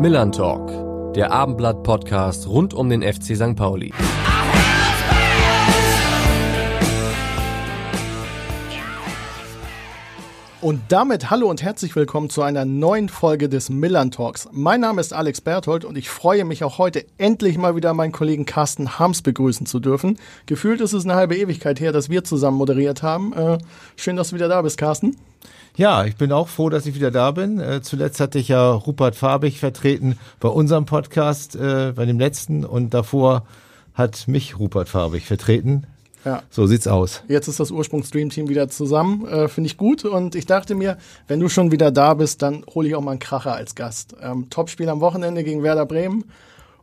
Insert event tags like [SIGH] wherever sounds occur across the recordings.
Millern Talk, der Abendblatt-Podcast rund um den FC St. Pauli. Und damit hallo und herzlich willkommen zu einer neuen Folge des Millern Talks. Mein Name ist Alex Berthold und ich freue mich auch heute endlich mal wieder meinen Kollegen Carsten Harms begrüßen zu dürfen. Gefühlt ist es eine halbe Ewigkeit her, dass wir zusammen moderiert haben. Äh, schön, dass du wieder da bist, Carsten. Ja, ich bin auch froh, dass ich wieder da bin. Äh, zuletzt hatte ich ja Rupert Farbig vertreten bei unserem Podcast, äh, bei dem letzten und davor hat mich Rupert Farbig vertreten. Ja. So sieht's aus. Jetzt ist das Ursprungs-Stream-Team wieder zusammen. Äh, Finde ich gut. Und ich dachte mir, wenn du schon wieder da bist, dann hole ich auch mal einen Kracher als Gast. Ähm, Topspiel am Wochenende gegen Werder Bremen.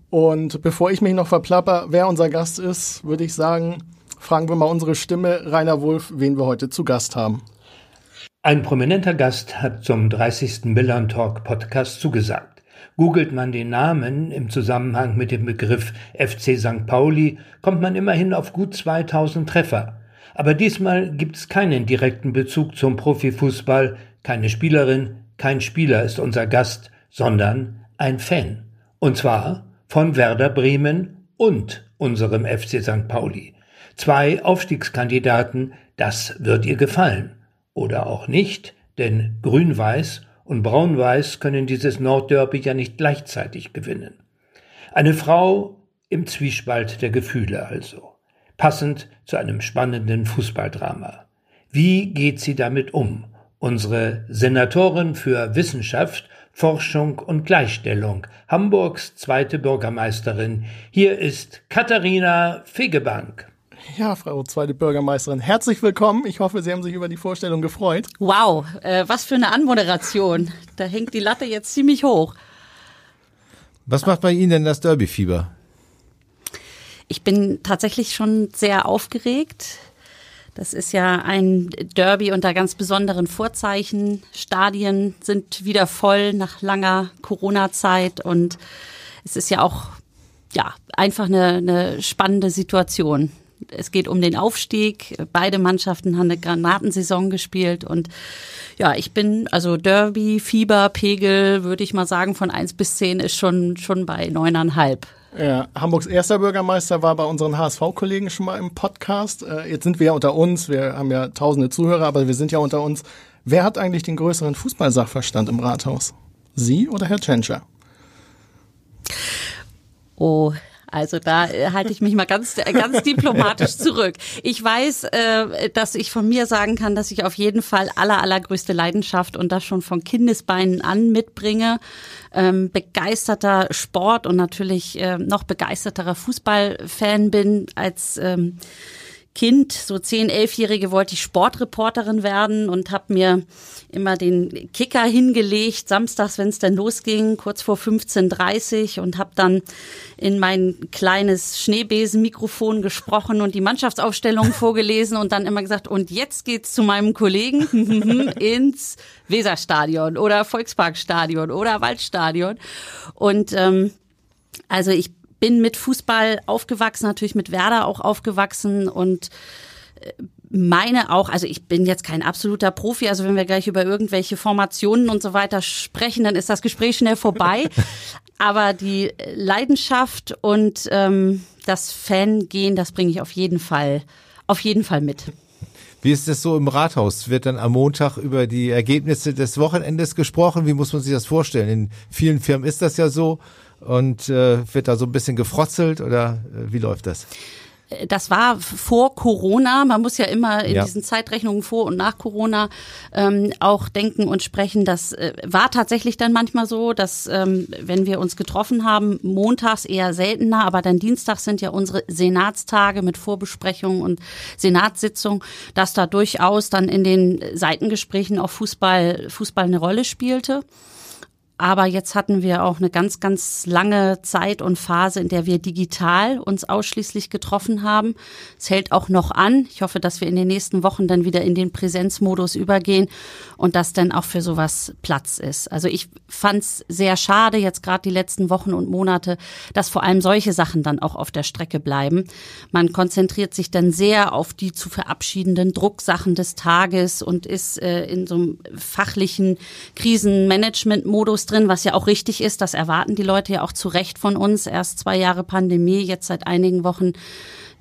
Und bevor ich mich noch verplapper, wer unser Gast ist, würde ich sagen, fragen wir mal unsere Stimme, Rainer Wulff, wen wir heute zu Gast haben. Ein prominenter Gast hat zum 30. Millern Talk Podcast zugesagt. Googelt man den Namen im Zusammenhang mit dem Begriff FC St. Pauli, kommt man immerhin auf gut 2000 Treffer. Aber diesmal gibt es keinen direkten Bezug zum Profifußball, keine Spielerin, kein Spieler ist unser Gast, sondern ein Fan. Und zwar von Werder Bremen und unserem FC St. Pauli. Zwei Aufstiegskandidaten, das wird ihr gefallen. Oder auch nicht, denn Grün-Weiß und Braun-Weiß können dieses Nordderby ja nicht gleichzeitig gewinnen. Eine Frau im Zwiespalt der Gefühle also. Passend zu einem spannenden Fußballdrama. Wie geht sie damit um? Unsere Senatorin für Wissenschaft, Forschung und Gleichstellung, Hamburgs zweite Bürgermeisterin. Hier ist Katharina Fegebank. Ja, Frau zweite Bürgermeisterin, herzlich willkommen. Ich hoffe, Sie haben sich über die Vorstellung gefreut. Wow, äh, was für eine Anmoderation. Da hängt die Latte jetzt ziemlich hoch. Was macht bei Ihnen denn das Derby-Fieber? Ich bin tatsächlich schon sehr aufgeregt. Das ist ja ein Derby unter ganz besonderen Vorzeichen. Stadien sind wieder voll nach langer Corona-Zeit und es ist ja auch ja einfach eine, eine spannende Situation es geht um den Aufstieg. Beide Mannschaften haben eine Granatensaison gespielt und ja, ich bin, also Derby, Fieber, Pegel, würde ich mal sagen, von eins bis zehn ist schon, schon bei neuneinhalb. Ja, Hamburgs erster Bürgermeister war bei unseren HSV-Kollegen schon mal im Podcast. Äh, jetzt sind wir ja unter uns, wir haben ja tausende Zuhörer, aber wir sind ja unter uns. Wer hat eigentlich den größeren Fußballsachverstand im Rathaus? Sie oder Herr Tschentscher? Oh, also da äh, halte ich mich mal ganz, äh, ganz diplomatisch [LAUGHS] zurück. Ich weiß, äh, dass ich von mir sagen kann, dass ich auf jeden Fall aller, allergrößte Leidenschaft und das schon von Kindesbeinen an mitbringe. Ähm, begeisterter Sport und natürlich äh, noch begeisterterer Fußballfan bin als ähm, Kind, so zehn, elfjährige, wollte ich Sportreporterin werden und habe mir immer den Kicker hingelegt, samstags, wenn es dann losging, kurz vor 15.30 und habe dann in mein kleines Schneebesenmikrofon gesprochen und die Mannschaftsaufstellung [LAUGHS] vorgelesen und dann immer gesagt, und jetzt geht's zu meinem Kollegen [LAUGHS] ins Weserstadion oder Volksparkstadion oder Waldstadion. Und ähm, also ich bin mit Fußball aufgewachsen, natürlich mit Werder auch aufgewachsen und äh, meine auch, also ich bin jetzt kein absoluter Profi, also wenn wir gleich über irgendwelche Formationen und so weiter sprechen, dann ist das Gespräch schnell vorbei. [LAUGHS] Aber die Leidenschaft und ähm, das Fangehen, das bringe ich auf jeden Fall, auf jeden Fall mit. Wie ist das so im Rathaus? Wird dann am Montag über die Ergebnisse des Wochenendes gesprochen? Wie muss man sich das vorstellen? In vielen Firmen ist das ja so und äh, wird da so ein bisschen gefrotzelt oder äh, wie läuft das? das war vor Corona. Man muss ja immer in ja. diesen Zeitrechnungen vor und nach Corona ähm, auch denken und sprechen. Das äh, war tatsächlich dann manchmal so, dass ähm, wenn wir uns getroffen haben, montags eher seltener, aber dann dienstags sind ja unsere Senatstage mit Vorbesprechungen und Senatssitzung, dass da durchaus dann in den Seitengesprächen auch Fußball, Fußball eine Rolle spielte. Aber jetzt hatten wir auch eine ganz, ganz lange Zeit und Phase, in der wir digital uns ausschließlich getroffen haben. Es hält auch noch an. Ich hoffe, dass wir in den nächsten Wochen dann wieder in den Präsenzmodus übergehen und dass dann auch für sowas Platz ist. Also ich fand es sehr schade, jetzt gerade die letzten Wochen und Monate, dass vor allem solche Sachen dann auch auf der Strecke bleiben. Man konzentriert sich dann sehr auf die zu verabschiedenden Drucksachen des Tages und ist äh, in so einem fachlichen Krisenmanagement-Modus drin, was ja auch richtig ist. Das erwarten die Leute ja auch zu Recht von uns. Erst zwei Jahre Pandemie, jetzt seit einigen Wochen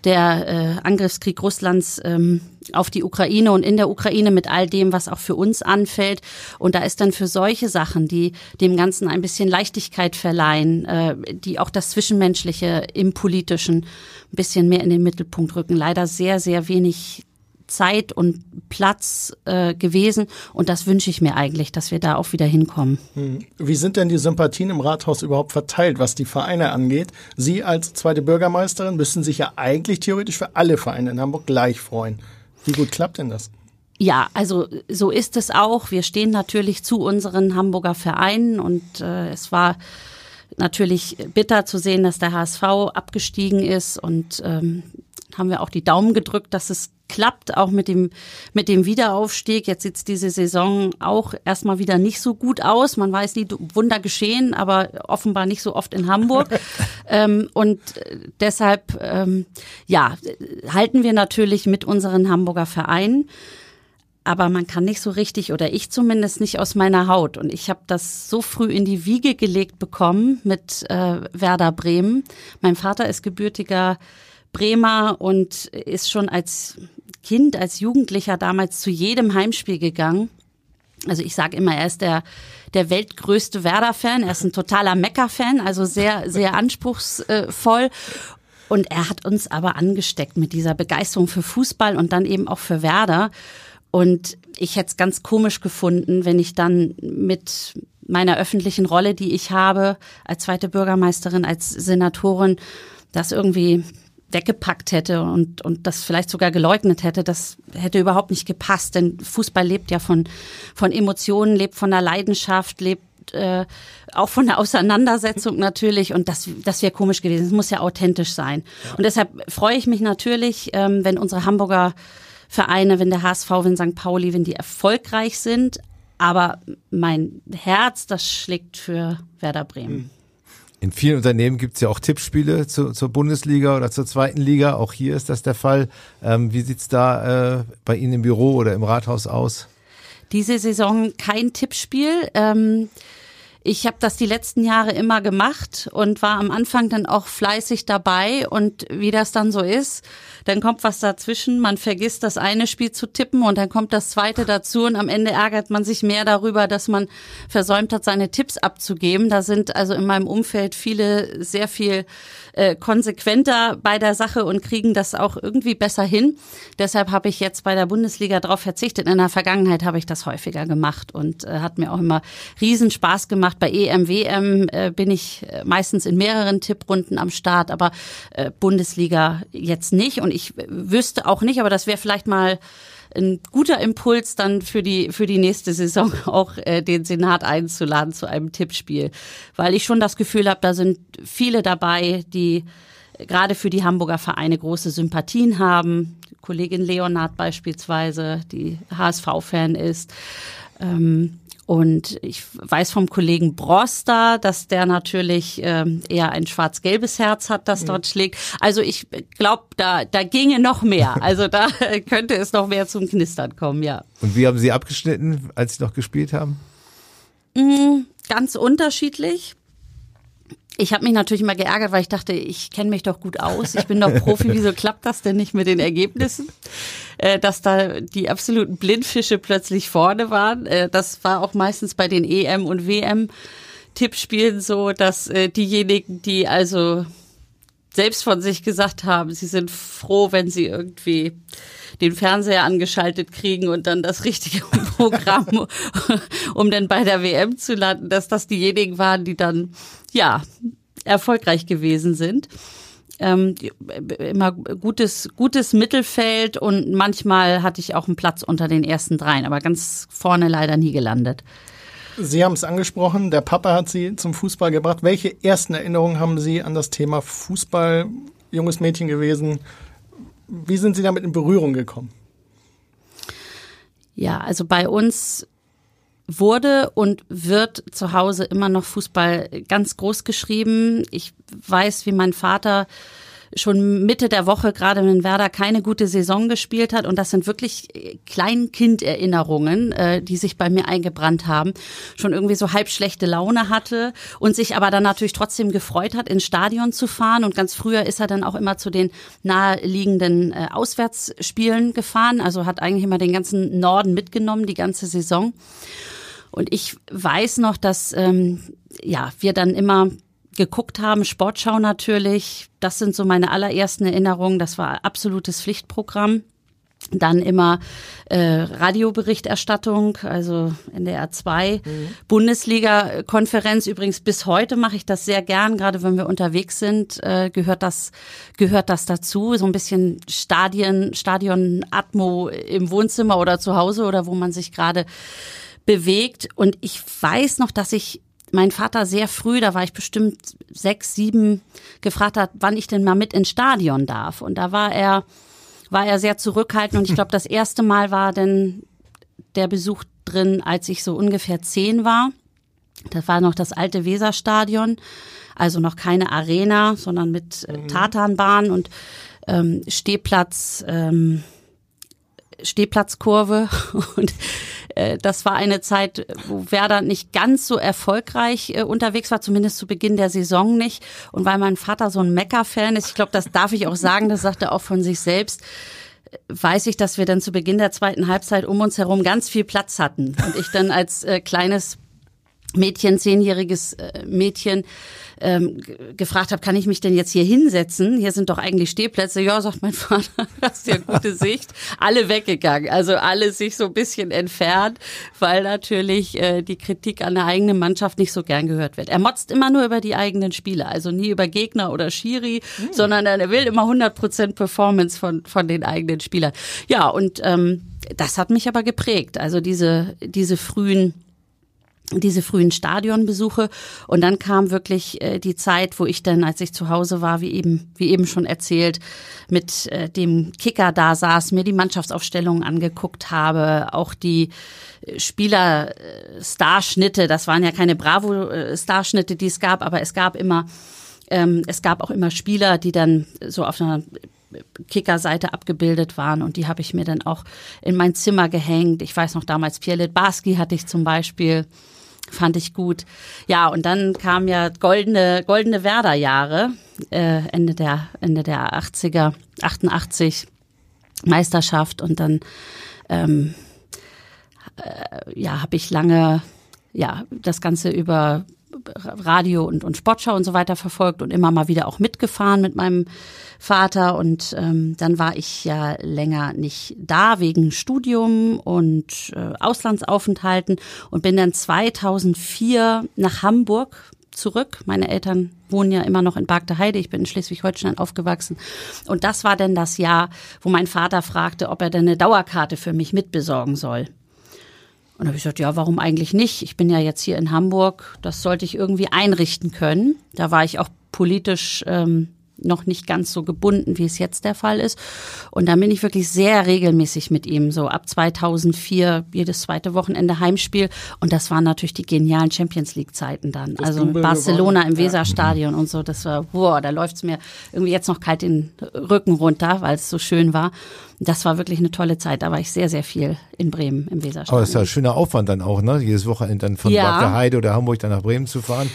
der äh, Angriffskrieg Russlands ähm, auf die Ukraine und in der Ukraine mit all dem, was auch für uns anfällt. Und da ist dann für solche Sachen, die dem Ganzen ein bisschen Leichtigkeit verleihen, äh, die auch das Zwischenmenschliche im Politischen ein bisschen mehr in den Mittelpunkt rücken, leider sehr, sehr wenig Zeit und Platz äh, gewesen. Und das wünsche ich mir eigentlich, dass wir da auch wieder hinkommen. Hm. Wie sind denn die Sympathien im Rathaus überhaupt verteilt, was die Vereine angeht? Sie als zweite Bürgermeisterin müssen sich ja eigentlich theoretisch für alle Vereine in Hamburg gleich freuen. Wie gut klappt denn das? Ja, also so ist es auch. Wir stehen natürlich zu unseren Hamburger Vereinen und äh, es war natürlich bitter zu sehen, dass der HSV abgestiegen ist und ähm, haben wir auch die Daumen gedrückt, dass es klappt, auch mit dem, mit dem Wiederaufstieg. Jetzt sieht diese Saison auch erstmal wieder nicht so gut aus. Man weiß nie, Wunder geschehen, aber offenbar nicht so oft in Hamburg. [LAUGHS] ähm, und deshalb, ähm, ja, halten wir natürlich mit unseren Hamburger Vereinen. Aber man kann nicht so richtig, oder ich zumindest nicht aus meiner Haut. Und ich habe das so früh in die Wiege gelegt bekommen mit äh, Werder Bremen. Mein Vater ist gebürtiger Bremer und ist schon als Kind, als Jugendlicher damals zu jedem Heimspiel gegangen. Also ich sage immer, er ist der, der weltgrößte Werder-Fan. Er ist ein totaler Mecker-Fan, also sehr, sehr anspruchsvoll. Und er hat uns aber angesteckt mit dieser Begeisterung für Fußball und dann eben auch für Werder. Und ich hätte es ganz komisch gefunden, wenn ich dann mit meiner öffentlichen Rolle, die ich habe, als zweite Bürgermeisterin, als Senatorin, das irgendwie weggepackt hätte und, und das vielleicht sogar geleugnet hätte, das hätte überhaupt nicht gepasst. Denn Fußball lebt ja von, von Emotionen, lebt von der Leidenschaft, lebt äh, auch von der Auseinandersetzung natürlich und das, das wäre komisch gewesen. Es muss ja authentisch sein. Und deshalb freue ich mich natürlich, ähm, wenn unsere Hamburger Vereine, wenn der HSV, wenn St. Pauli, wenn die erfolgreich sind. Aber mein Herz, das schlägt für Werder Bremen. In vielen Unternehmen gibt es ja auch Tippspiele zu, zur Bundesliga oder zur zweiten Liga. Auch hier ist das der Fall. Ähm, wie sieht's da äh, bei Ihnen im Büro oder im Rathaus aus? Diese Saison kein Tippspiel. Ähm ich habe das die letzten Jahre immer gemacht und war am Anfang dann auch fleißig dabei. Und wie das dann so ist, dann kommt was dazwischen. Man vergisst das eine Spiel zu tippen und dann kommt das zweite dazu. Und am Ende ärgert man sich mehr darüber, dass man versäumt hat, seine Tipps abzugeben. Da sind also in meinem Umfeld viele sehr viel äh, konsequenter bei der Sache und kriegen das auch irgendwie besser hin. Deshalb habe ich jetzt bei der Bundesliga darauf verzichtet. In der Vergangenheit habe ich das häufiger gemacht und äh, hat mir auch immer riesen Spaß gemacht gemacht. Bei EM, WM äh, bin ich äh, meistens in mehreren Tipprunden am Start, aber äh, Bundesliga jetzt nicht. Und ich wüsste auch nicht, aber das wäre vielleicht mal ein guter Impuls dann für die für die nächste Saison [LAUGHS] auch äh, den Senat einzuladen zu einem Tippspiel, weil ich schon das Gefühl habe, da sind viele dabei, die gerade für die Hamburger Vereine große Sympathien haben. Kollegin Leonard beispielsweise, die HSV-Fan ist. Ähm, und ich weiß vom Kollegen Broster, dass der natürlich ähm, eher ein schwarz-gelbes Herz hat, das dort schlägt. Also ich glaube, da, da ginge noch mehr. [LAUGHS] Also da könnte es noch mehr zum Knistern kommen, ja. Und wie haben Sie abgeschnitten, als Sie noch gespielt haben? Mm, ganz unterschiedlich. Ich habe mich natürlich immer geärgert, weil ich dachte, ich kenne mich doch gut aus. Ich bin doch Profi. Wieso klappt das denn nicht mit den Ergebnissen? Äh, dass da die absoluten Blindfische plötzlich vorne waren. Äh, das war auch meistens bei den EM und WM Tippspielen so, dass äh, diejenigen, die also selbst von sich gesagt haben, sie sind froh, wenn sie irgendwie den Fernseher angeschaltet kriegen und dann das richtige [LAUGHS] Programm, um dann bei der WM zu landen, dass das diejenigen waren, die dann, ja, erfolgreich gewesen sind. Ähm, immer gutes, gutes Mittelfeld und manchmal hatte ich auch einen Platz unter den ersten dreien, aber ganz vorne leider nie gelandet. Sie haben es angesprochen, der Papa hat Sie zum Fußball gebracht. Welche ersten Erinnerungen haben Sie an das Thema Fußball, junges Mädchen gewesen? Wie sind Sie damit in Berührung gekommen? Ja, also bei uns wurde und wird zu Hause immer noch Fußball ganz groß geschrieben. Ich weiß, wie mein Vater schon Mitte der Woche, gerade wenn Werder keine gute Saison gespielt hat. Und das sind wirklich Kleinkinderinnerungen, äh, die sich bei mir eingebrannt haben. Schon irgendwie so halb schlechte Laune hatte und sich aber dann natürlich trotzdem gefreut hat, ins Stadion zu fahren. Und ganz früher ist er dann auch immer zu den naheliegenden äh, Auswärtsspielen gefahren. Also hat eigentlich immer den ganzen Norden mitgenommen, die ganze Saison. Und ich weiß noch, dass ähm, ja wir dann immer geguckt haben, Sportschau natürlich. Das sind so meine allerersten Erinnerungen. Das war absolutes Pflichtprogramm. Dann immer äh, Radioberichterstattung, also NDR 2, mhm. Bundesliga-Konferenz. Übrigens bis heute mache ich das sehr gern, gerade wenn wir unterwegs sind, äh, gehört das gehört das dazu. So ein bisschen Stadien, Stadion-Atmo im Wohnzimmer oder zu Hause oder wo man sich gerade bewegt. Und ich weiß noch, dass ich mein Vater sehr früh, da war ich bestimmt sechs, sieben, gefragt hat, wann ich denn mal mit ins Stadion darf. Und da war er, war er sehr zurückhaltend. Und ich glaube, [LAUGHS] das erste Mal war denn der Besuch drin, als ich so ungefähr zehn war. Das war noch das alte Weserstadion, also noch keine Arena, sondern mit äh, mhm. Tatanbahn und ähm, Stehplatz, ähm, Stehplatzkurve. [LAUGHS] Und das war eine Zeit, wo Werder nicht ganz so erfolgreich äh, unterwegs war, zumindest zu Beginn der Saison nicht. Und weil mein Vater so ein Mecker-Fan ist, ich glaube, das darf ich auch sagen, das sagt er auch von sich selbst, weiß ich, dass wir dann zu Beginn der zweiten Halbzeit um uns herum ganz viel Platz hatten. Und ich dann als äh, kleines Mädchen, zehnjähriges äh, Mädchen, ähm, gefragt habe, kann ich mich denn jetzt hier hinsetzen? Hier sind doch eigentlich Stehplätze. Ja, sagt mein [LAUGHS] Vater, hast ja gute Sicht. Alle weggegangen, also alle sich so ein bisschen entfernt, weil natürlich äh, die Kritik an der eigenen Mannschaft nicht so gern gehört wird. Er motzt immer nur über die eigenen Spieler, also nie über Gegner oder Schiri, mhm. sondern er will immer 100 Prozent Performance von, von den eigenen Spielern. Ja, und ähm, das hat mich aber geprägt. Also diese, diese frühen diese frühen Stadionbesuche. Und dann kam wirklich äh, die Zeit, wo ich dann, als ich zu Hause war, wie eben wie eben schon erzählt, mit äh, dem Kicker da saß, mir die Mannschaftsaufstellungen angeguckt habe, auch die äh, Spieler Starschnitte, das waren ja keine Bravo Starschnitte, die es gab, aber es gab immer ähm, es gab auch immer Spieler, die dann so auf einer Kickerseite abgebildet waren. Und die habe ich mir dann auch in mein Zimmer gehängt. Ich weiß noch damals Pierre Litbarski hatte ich zum Beispiel fand ich gut. Ja, und dann kam ja goldene, goldene Werder-Jahre, äh, Ende der, Ende der 80er, 88 Meisterschaft und dann, ähm, äh, ja, habe ich lange, ja, das Ganze über Radio und, und Sportschau und so weiter verfolgt und immer mal wieder auch mitgefahren mit meinem Vater. Und ähm, dann war ich ja länger nicht da wegen Studium und äh, Auslandsaufenthalten und bin dann 2004 nach Hamburg zurück. Meine Eltern wohnen ja immer noch in Bargteheide. Ich bin in Schleswig-Holstein aufgewachsen. Und das war dann das Jahr, wo mein Vater fragte, ob er denn eine Dauerkarte für mich mitbesorgen soll. Und da habe ich gesagt, ja, warum eigentlich nicht? Ich bin ja jetzt hier in Hamburg, das sollte ich irgendwie einrichten können. Da war ich auch politisch ähm, noch nicht ganz so gebunden, wie es jetzt der Fall ist. Und da bin ich wirklich sehr regelmäßig mit ihm, so ab 2004 jedes zweite Wochenende Heimspiel. Und das waren natürlich die genialen Champions League Zeiten dann. Das also Barcelona im Weserstadion ja. und so. Das war, boah, da läuft's mir irgendwie jetzt noch kalt den Rücken runter, weil es so schön war. Das war wirklich eine tolle Zeit. Da war ich sehr, sehr viel in Bremen im Weserstadion. Aber es ist ja ein schöner Aufwand dann auch, ne? Jedes Wochenende dann von ja. Bad Heide oder Hamburg dann nach Bremen zu fahren.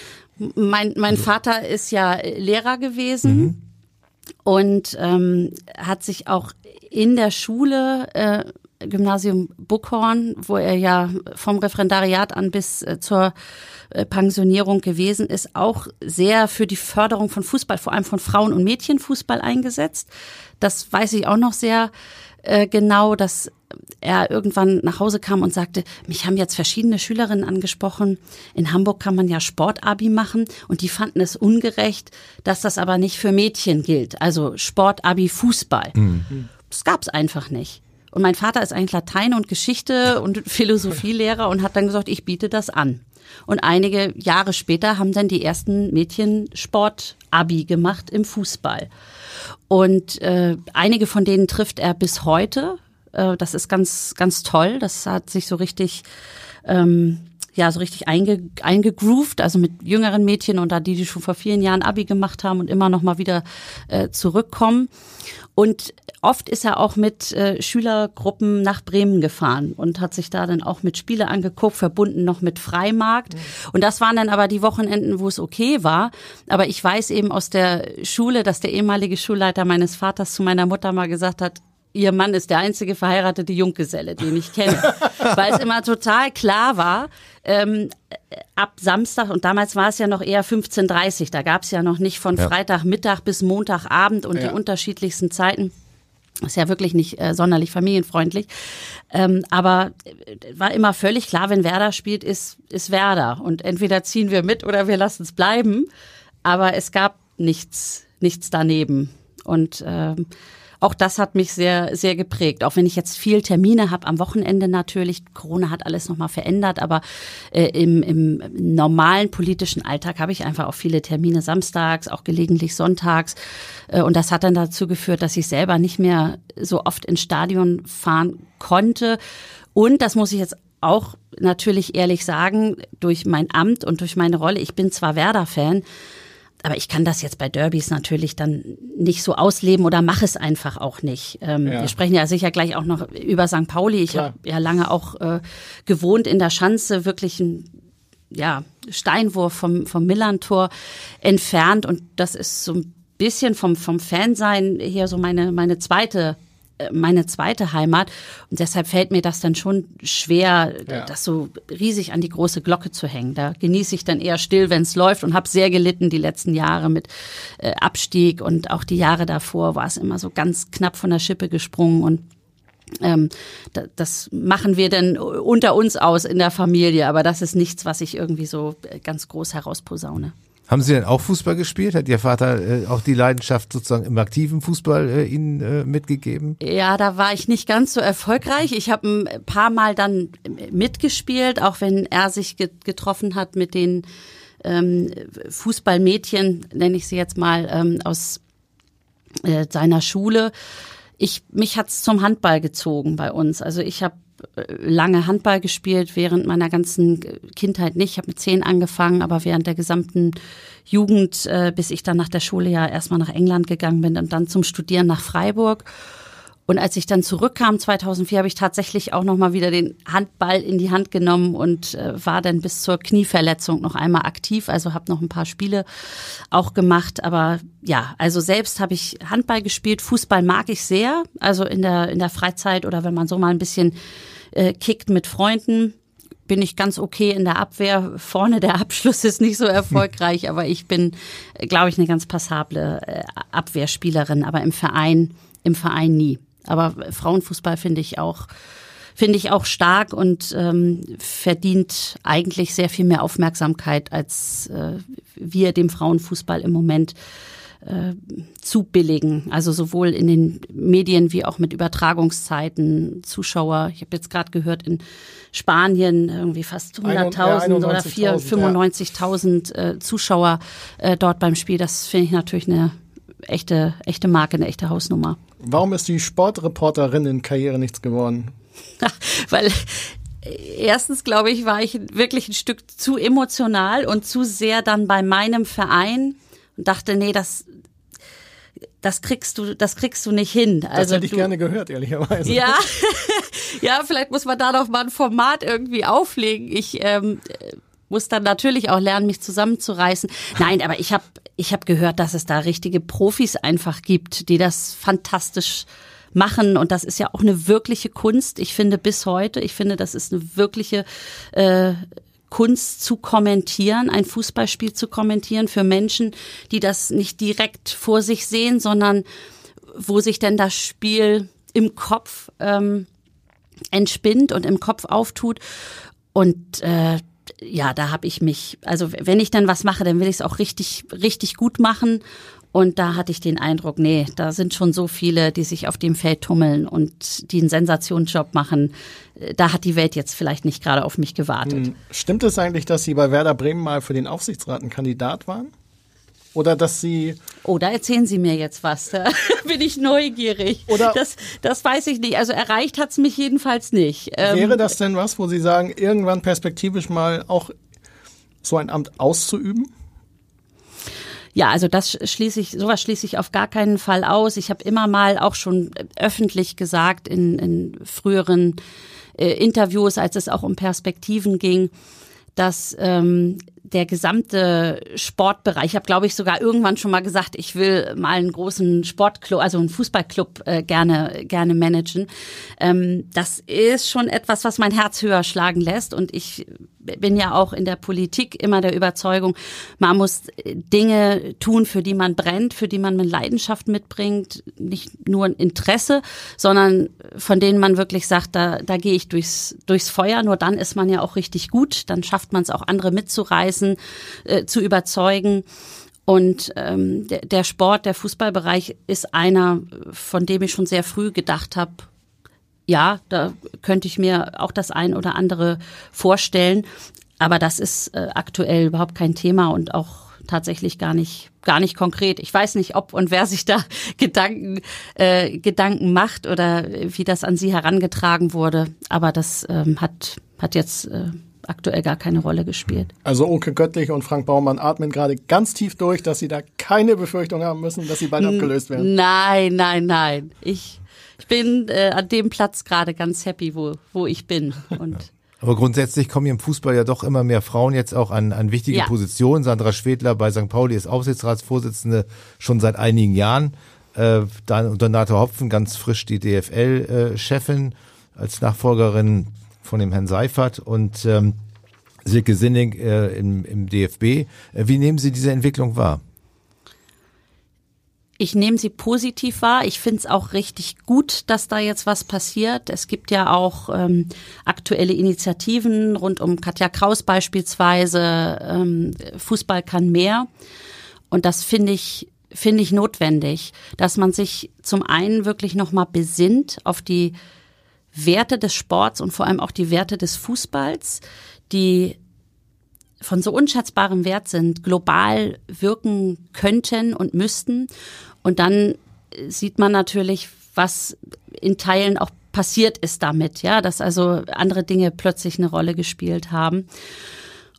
Mein, mein also Vater ist ja Lehrer gewesen mhm. und ähm, hat sich auch in der Schule äh, Gymnasium Buckhorn, wo er ja vom Referendariat an bis äh, zur äh, Pensionierung gewesen ist, auch sehr für die Förderung von Fußball, vor allem von Frauen- und Mädchenfußball eingesetzt. Das weiß ich auch noch sehr äh, genau, dass er irgendwann nach Hause kam und sagte, mich haben jetzt verschiedene Schülerinnen angesprochen. In Hamburg kann man ja Sportabi machen und die fanden es ungerecht, dass das aber nicht für Mädchen gilt. Also Sportabi Fußball. Mhm. Das gab's einfach nicht. Und mein Vater ist eigentlich Latein und Geschichte und [LAUGHS] Philosophielehrer und hat dann gesagt, ich biete das an. Und einige Jahre später haben dann die ersten Mädchen Sportabi gemacht im Fußball. Und äh, einige von denen trifft er bis heute. Äh, das ist ganz, ganz toll. Das hat sich so richtig ähm, ja so richtig einge, eingegroovt, also mit jüngeren Mädchen und da die, die schon vor vielen Jahren Abi gemacht haben und immer noch mal wieder äh, zurückkommen. Und oft ist er auch mit äh, Schülergruppen nach Bremen gefahren und hat sich da dann auch mit Spiele angeguckt, verbunden noch mit Freimarkt. Und das waren dann aber die Wochenenden, wo es okay war. Aber ich weiß eben aus der Schule, dass der ehemalige Schulleiter meines Vaters zu meiner Mutter mal gesagt hat, ihr Mann ist der einzige verheiratete Junggeselle, den ich kenne. [LAUGHS] Weil es immer total klar war, ähm, ab Samstag, und damals war es ja noch eher 15.30 da gab es ja noch nicht von Ja. Freitagmittag bis Montagabend und Ja. die unterschiedlichsten Zeiten. Ist ja wirklich nicht äh, sonderlich familienfreundlich. Ähm, aber äh, war immer völlig klar, wenn Werder spielt, ist, ist Werder. Und entweder ziehen wir mit oder wir lassen es bleiben. Aber es gab nichts, nichts daneben. Und ähm, auch das hat mich sehr, sehr geprägt. Auch wenn ich jetzt viel Termine habe am Wochenende natürlich. Corona hat alles nochmal verändert, aber äh, im, im normalen politischen Alltag habe ich einfach auch viele Termine samstags, auch gelegentlich sonntags. Äh, und das hat dann dazu geführt, dass ich selber nicht mehr so oft ins Stadion fahren konnte. Und das muss ich jetzt auch natürlich ehrlich sagen, durch mein Amt und durch meine Rolle, ich bin zwar Werder-Fan, aber ich kann das jetzt bei Derbys natürlich dann nicht so ausleben oder mache es einfach auch nicht. Ähm, Ja. Wir sprechen ja sicher gleich auch noch über St. Pauli. Ich habe ja lange auch äh, gewohnt in der Schanze, wirklich ein ja, Steinwurf vom, vom Millantor entfernt. Und das ist so ein bisschen vom, vom Fansein her so meine, meine zweite meine zweite Heimat und deshalb fällt mir das dann schon schwer, Ja. das so riesig an die große Glocke zu hängen. Da genieße ich dann eher still, wenn es läuft und habe sehr gelitten die letzten Jahre mit äh, Abstieg und auch die Jahre davor war es immer so ganz knapp von der Schippe gesprungen und ähm, da, das machen wir dann unter uns aus in der Familie, aber das ist nichts, was ich irgendwie so äh, ganz groß herausposaune. Haben Sie denn auch Fußball gespielt? Hat Ihr Vater äh, auch die Leidenschaft sozusagen im aktiven Fußball äh, Ihnen äh, mitgegeben? Ja, da war ich nicht ganz so erfolgreich. Ich habe ein paar Mal dann mitgespielt, auch wenn er sich ge getroffen hat mit den ähm, Fußballmädchen, nenne ich sie jetzt mal, ähm, aus äh, seiner Schule. Ich, mich hat's zum Handball gezogen bei uns. Also ich habe lange Handball gespielt, während meiner ganzen Kindheit nicht. Ich habe mit zehn angefangen, aber während der gesamten Jugend, äh, bis ich dann nach der Schule ja erstmal nach England gegangen bin und dann zum Studieren nach Freiburg. Und als ich dann zurückkam 2004, habe ich tatsächlich auch noch mal wieder den Handball in die Hand genommen und äh, war dann bis zur Knieverletzung noch einmal aktiv. Also habe noch ein paar Spiele auch gemacht. Aber ja, also selbst habe ich Handball gespielt. Fußball mag ich sehr. Also in der in der Freizeit oder wenn man so mal ein bisschen äh, kickt mit Freunden bin ich ganz okay in der Abwehr. Vorne der Abschluss ist nicht so erfolgreich, aber ich bin, glaube ich, eine ganz passable äh, Abwehrspielerin. Aber im Verein, im Verein nie. Aber Frauenfußball finde ich auch, finde ich auch stark und ähm, verdient eigentlich sehr viel mehr Aufmerksamkeit, als äh, wir dem Frauenfußball im Moment äh, zu billigen. Also sowohl in den Medien wie auch mit Übertragungszeiten, Zuschauer. Ich habe jetzt gerade gehört, in Spanien irgendwie fast 100.000 oder 91.000, 4, 95.000 äh, Zuschauer äh, dort beim Spiel. Das finde ich natürlich eine echte, echte Marke, eine echte Hausnummer. Warum ist die Sportreporterinnen-Karriere nichts geworden? [LAUGHS] Weil äh, erstens, glaube ich, war ich wirklich ein Stück zu emotional und zu sehr dann bei meinem Verein und dachte, nee, das, das kriegst du, das kriegst du nicht hin. Das Also hätte ich du, gerne gehört, ehrlicherweise. ja, [LAUGHS] [LAUGHS] ja, vielleicht muss man da noch mal ein Format irgendwie auflegen. Ich ähm, muss dann natürlich auch lernen, mich zusammenzureißen. Nein, aber ich habe ich hab gehört, dass es da richtige Profis einfach gibt, die das fantastisch machen und das ist ja auch eine wirkliche Kunst. Ich finde bis heute, ich finde, das ist eine wirkliche äh, Kunst zu kommentieren, ein Fußballspiel zu kommentieren für Menschen, die das nicht direkt vor sich sehen, sondern wo sich denn das Spiel im Kopf ähm, entspinnt und im Kopf auftut. Und äh, ja, da habe ich mich, also wenn ich dann was mache, dann will ich es auch richtig, richtig gut machen. Und da hatte ich den Eindruck, nee, da sind schon so viele, die sich auf dem Feld tummeln und die einen Sensationsjob machen. Da hat die Welt jetzt vielleicht nicht gerade auf mich gewartet. Stimmt es eigentlich, dass Sie bei Werder Bremen mal für den Aufsichtsrat ein Kandidat waren? Oder dass Sie Oder erzählen Sie mir jetzt was? Da [LAUGHS] bin ich neugierig. Oder das, das weiß ich nicht. Also erreicht hat's mich jedenfalls nicht. Ähm, Wäre das denn was, wo Sie sagen, irgendwann perspektivisch mal auch so ein Amt auszuüben? Ja, also das schließe ich, sowas schließe ich auf gar keinen Fall aus. Ich habe immer mal auch schon öffentlich gesagt in, in früheren äh, Interviews, als es auch um Perspektiven ging, dass ähm, der gesamte Sportbereich, ich habe glaube ich sogar irgendwann schon mal gesagt, ich will mal einen großen Sportclub, also einen Fußballclub äh, gerne gerne managen. Ähm, das ist schon etwas, was mein Herz höher schlagen lässt und ich bin ja auch in der Politik immer der Überzeugung, man muss Dinge tun, für die man brennt, für die man mit Leidenschaft mitbringt, nicht nur ein Interesse, sondern von denen man wirklich sagt, da, da gehe ich durchs, durchs Feuer. Nur dann ist man ja auch richtig gut, dann schafft man es auch andere mitzureißen, äh, zu überzeugen. Und ähm, der, der Sport, der Fußballbereich ist einer, von dem ich schon sehr früh gedacht habe, ja, da könnte ich mir auch das ein oder andere vorstellen. Aber das ist äh, aktuell überhaupt kein Thema und auch tatsächlich gar nicht gar nicht konkret. Ich weiß nicht, ob und wer sich da [LAUGHS] Gedanken äh, Gedanken macht oder wie das an Sie herangetragen wurde. Aber das ähm, hat hat jetzt äh, aktuell gar keine Rolle gespielt. Also Oke Göttlich und Frank Baumann atmen gerade ganz tief durch, dass sie da keine Befürchtung haben müssen, dass sie bald abgelöst werden. Nein, nein, nein. Ich ich bin äh, an dem Platz gerade ganz happy, wo, wo ich bin. Und aber grundsätzlich kommen hier im Fußball ja doch immer mehr Frauen jetzt auch an, an wichtige ja. Positionen. Sandra Schwedler bei St. Pauli ist Aufsichtsratsvorsitzende schon seit einigen Jahren. Äh, dann unter Nato Hopfen ganz frisch die DFL-Chefin äh, als Nachfolgerin von dem Herrn Seifert und ähm, Silke Sinning äh, im, im DFB. Äh, wie nehmen Sie diese Entwicklung wahr? Ich nehme sie positiv wahr. Ich finde es auch richtig gut, dass da jetzt was passiert. Es gibt ja auch ähm, aktuelle Initiativen rund um Katja Kraus beispielsweise. Ähm, Fußball kann mehr. Und das finde ich finde ich notwendig, dass man sich zum einen wirklich nochmal besinnt auf die Werte des Sports und vor allem auch die Werte des Fußballs, die von so unschätzbarem Wert sind, global wirken könnten und müssten und dann sieht man natürlich, was in Teilen auch passiert ist damit, ja, dass also andere Dinge plötzlich eine Rolle gespielt haben.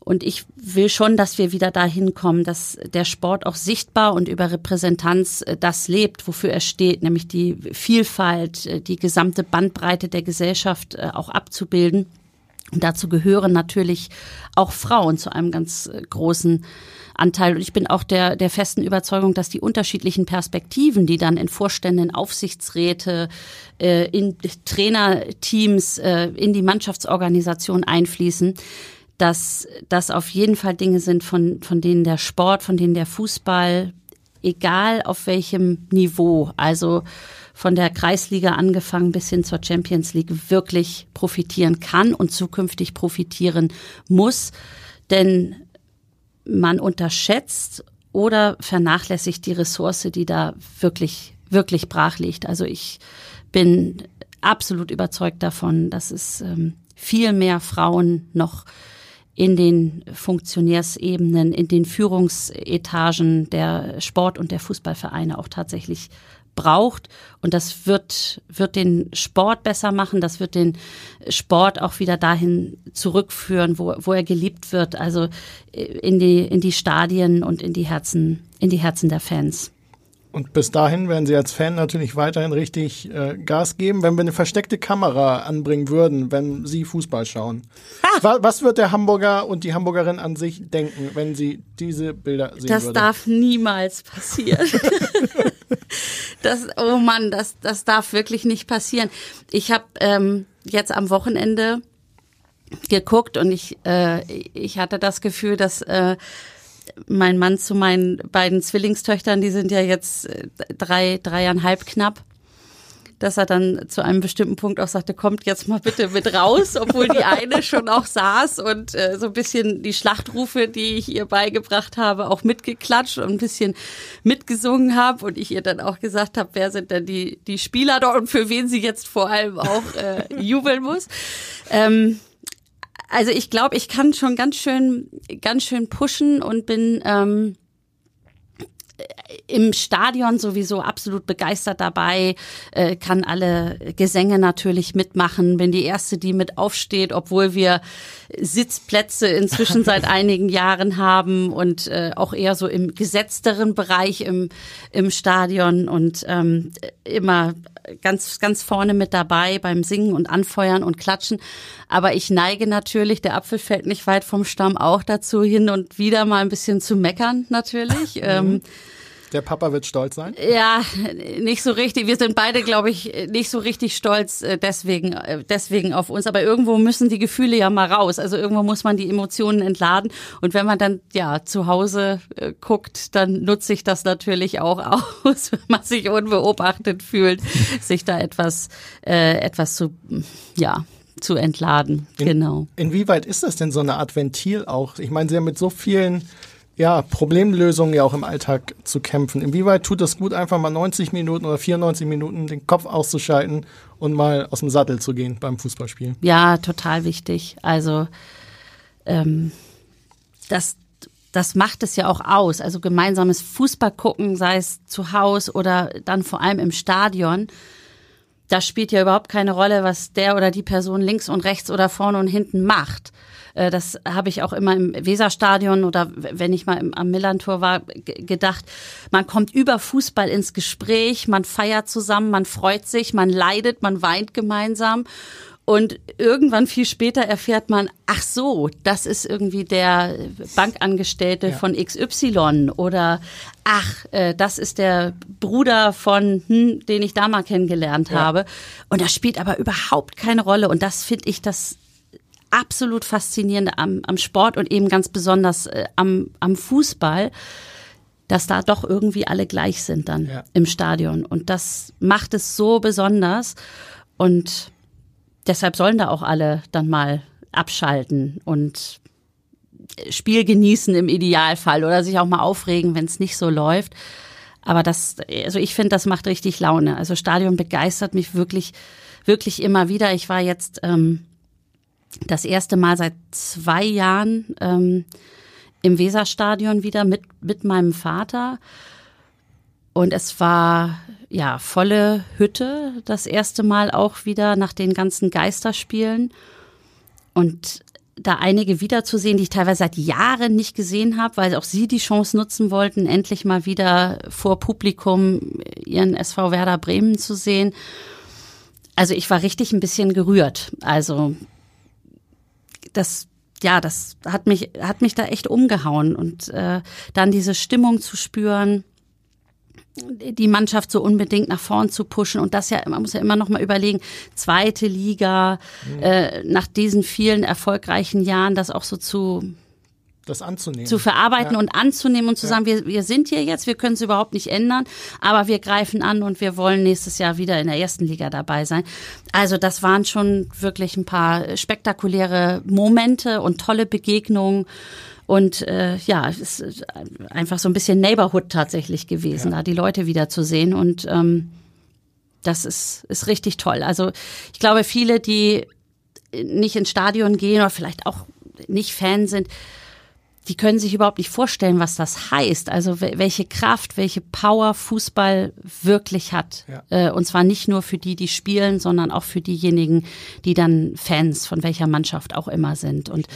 Und ich will schon, dass wir wieder dahin kommen, dass der Sport auch sichtbar und über Repräsentanz äh, das lebt, wofür er steht, nämlich die Vielfalt, äh, die gesamte Bandbreite der Gesellschaft äh, auch abzubilden. Und dazu gehören natürlich auch Frauen zu einem ganz großen Anteil. Und ich bin auch der, der festen Überzeugung, dass die unterschiedlichen Perspektiven, die dann in Vorständen, Aufsichtsräte, in Trainerteams, in die Mannschaftsorganisation einfließen, dass das auf jeden Fall Dinge sind, von, von denen der Sport, von denen der Fußball, egal auf welchem Niveau, also von der Kreisliga angefangen bis hin zur Champions League wirklich profitieren kann und zukünftig profitieren muss. Denn man unterschätzt oder vernachlässigt die Ressource, die da wirklich, wirklich brach liegt. Also ich bin absolut überzeugt davon, dass es ähm, viel mehr Frauen noch in den Funktionärsebenen, in den Führungsetagen der Sport- und der Fußballvereine auch tatsächlich braucht. Und das wird, wird den Sport besser machen, das wird den Sport auch wieder dahin zurückführen, wo, wo er geliebt wird, also äh, in die, in die Stadien und in die Herzen, in die Herzen der Fans. Und bis dahin werden Sie als Fan natürlich weiterhin richtig äh, Gas geben, wenn wir eine versteckte Kamera anbringen würden, wenn Sie Fußball schauen. Ah. Was wird der Hamburger und die Hamburgerin an sich denken, wenn sie diese Bilder sehen Das würde? darf niemals passieren. [LAUGHS] das, oh Mann, das, das darf wirklich nicht passieren. Ich habe ähm, jetzt am Wochenende geguckt und ich, äh, ich hatte das Gefühl, dass äh, mein Mann zu meinen beiden Zwillingstöchtern, die sind ja jetzt äh, drei, dreieinhalb knapp, dass er dann zu einem bestimmten Punkt auch sagte, kommt jetzt mal bitte mit raus, [LAUGHS] obwohl die eine schon auch saß und äh, so ein bisschen die Schlachtrufe, die ich ihr beigebracht habe, auch mitgeklatscht und ein bisschen mitgesungen habe und ich ihr dann auch gesagt habe, wer sind denn die, die Spieler dort und für wen sie jetzt vor allem auch äh, [LAUGHS] jubeln muss. Ähm, also ich glaube, ich kann schon ganz schön, ganz schön pushen und bin ähm, im Stadion sowieso absolut begeistert dabei, äh, kann alle Gesänge natürlich mitmachen. Bin die erste, die mit aufsteht, obwohl wir Sitzplätze inzwischen [LAUGHS] seit einigen Jahren haben und äh, auch eher so im gesetzteren Bereich im, im Stadion und ähm, immer ganz, ganz vorne mit dabei beim Singen und Anfeuern und Klatschen. Aber ich neige natürlich, der Apfel fällt nicht weit vom Stamm, auch dazu hin und wieder mal ein bisschen zu meckern natürlich. [LAUGHS] Mhm. Ähm, Der Papa wird stolz sein. ja, nicht so richtig. Wir sind beide, glaube ich, nicht so richtig stolz äh, deswegen, äh, deswegen auf uns. Aber irgendwo müssen die Gefühle ja mal raus. Also irgendwo muss man die Emotionen entladen. Und wenn man dann ja zu Hause äh, guckt, dann nutze ich das natürlich auch [LAUGHS] aus, wenn man sich unbeobachtet fühlt, [LAUGHS] sich da etwas, äh, etwas zu, ja, zu entladen. In- genau. Inwieweit ist das denn so eine Art Ventil auch? Ich meine, Sie haben mit so vielen ja, Problemlösungen ja auch im Alltag zu kämpfen. Inwieweit tut es gut, einfach mal 90 Minuten oder 94 Minuten den Kopf auszuschalten und mal aus dem Sattel zu gehen beim Fußballspielen? Ja, total wichtig. Also ähm, das, das macht es ja auch aus. Also gemeinsames Fußball gucken, sei es zu Hause oder dann vor allem im Stadion. Da spielt ja überhaupt keine Rolle, was der oder die Person links und rechts oder vorne und hinten macht. Äh, Das habe ich auch immer im Weserstadion oder wenn ich mal im, am Millantor war, gedacht. Man kommt über Fußball ins Gespräch, man feiert zusammen, man freut sich, man leidet, man weint gemeinsam. Und irgendwann viel später erfährt man, ach so, das ist irgendwie der Bankangestellte Ja. von XY oder ach, äh, das ist der Bruder von, hm, den ich da mal kennengelernt Ja. habe. Und das spielt aber überhaupt keine Rolle. Und das finde ich das absolut faszinierende am, am Sport und eben ganz besonders äh, am, am Fußball, dass da doch irgendwie alle gleich sind dann Ja. im Stadion. Und das macht es so besonders. Und deshalb sollen da auch alle dann mal abschalten und Spiel genießen im Idealfall oder sich auch mal aufregen, wenn es nicht so läuft. Aber das, also ich finde, das macht richtig Laune. Also Stadion begeistert mich wirklich, wirklich immer wieder. Ich war jetzt ähm, das erste Mal seit zwei Jahren ähm, im Weserstadion wieder mit, mit meinem Vater. Und es war ja volle Hütte das erste Mal auch wieder nach den ganzen Geisterspielen. Und da einige wiederzusehen, die ich teilweise seit Jahren nicht gesehen habe, weil auch sie die Chance nutzen wollten, endlich mal wieder vor Publikum ihren SV Werder Bremen zu sehen. Also ich war richtig ein bisschen gerührt. Also das ja, das hat mich hat mich da echt umgehauen. Und äh, dann diese Stimmung zu spüren, die Mannschaft so unbedingt nach vorn zu pushen und das ja, man muss ja immer noch mal überlegen, zweite Liga, äh, nach diesen vielen erfolgreichen Jahren, das auch so zu Das anzunehmen. zu verarbeiten Ja. und anzunehmen und zu sagen, wir, wir sind hier jetzt, wir können es überhaupt nicht ändern, aber wir greifen an und wir wollen nächstes Jahr wieder in der ersten Liga dabei sein. Also das waren schon wirklich ein paar spektakuläre Momente und tolle Begegnungen. Und äh, ja, es ist einfach so ein bisschen Neighborhood tatsächlich gewesen, da die Leute wiederzusehen. Und ähm, das ist, ist richtig toll. Also ich glaube, viele, die nicht ins Stadion gehen oder vielleicht auch nicht Fan sind, die können sich überhaupt nicht vorstellen, was das heißt. Also wel- welche Kraft, welche Power Fußball wirklich hat. Ja. Äh, Und zwar nicht nur für die, die spielen, sondern auch für diejenigen, die dann Fans von welcher Mannschaft auch immer sind. Und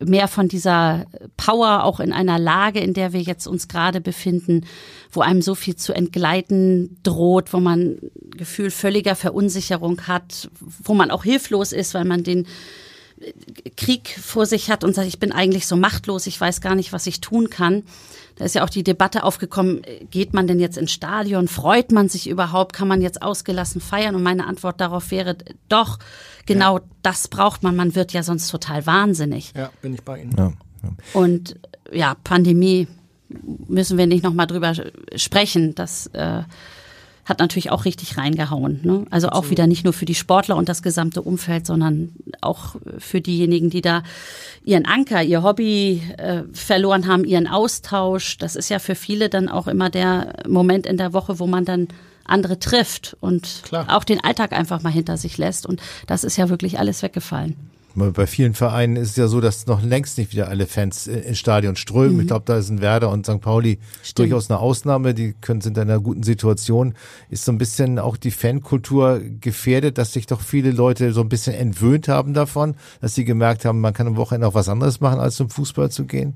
mehr von dieser Power auch in einer Lage, in der wir jetzt uns gerade befinden, wo einem so viel zu entgleiten droht, wo man Gefühl völliger Verunsicherung hat, wo man auch hilflos ist, weil man den Krieg vor sich hat und sagt, ich bin eigentlich so machtlos, ich weiß gar nicht, was ich tun kann. Da ist ja auch die Debatte aufgekommen, geht man denn jetzt ins Stadion? Freut man sich überhaupt? Kann man jetzt ausgelassen feiern? Und meine Antwort darauf wäre, doch, genau das braucht man. Man wird ja sonst total wahnsinnig. Ja, bin ich bei Ihnen. Ja. Und ja, Pandemie müssen wir nicht nochmal drüber sprechen. Das äh, hat natürlich auch richtig reingehauen. Ne? Also auch wieder nicht nur für die Sportler und das gesamte Umfeld, sondern auch für diejenigen, die da ihren Anker, ihr Hobby äh, verloren haben, ihren Austausch. Das ist ja für viele dann auch immer der Moment in der Woche, wo man dann andere trifft und Klar. auch den Alltag einfach mal hinter sich lässt. Und das ist ja wirklich alles weggefallen. Bei vielen Vereinen ist es ja so, dass noch längst nicht wieder alle Fans ins Stadion strömen. Mhm. Ich glaube, da ist ein Werder und St. Pauli Stimmt. durchaus eine Ausnahme. Die können, sind in einer guten Situation. Ist so ein bisschen auch die Fankultur gefährdet, dass sich doch viele Leute so ein bisschen entwöhnt haben davon, dass sie gemerkt haben, man kann am Wochenende auch was anderes machen, als zum Fußball zu gehen?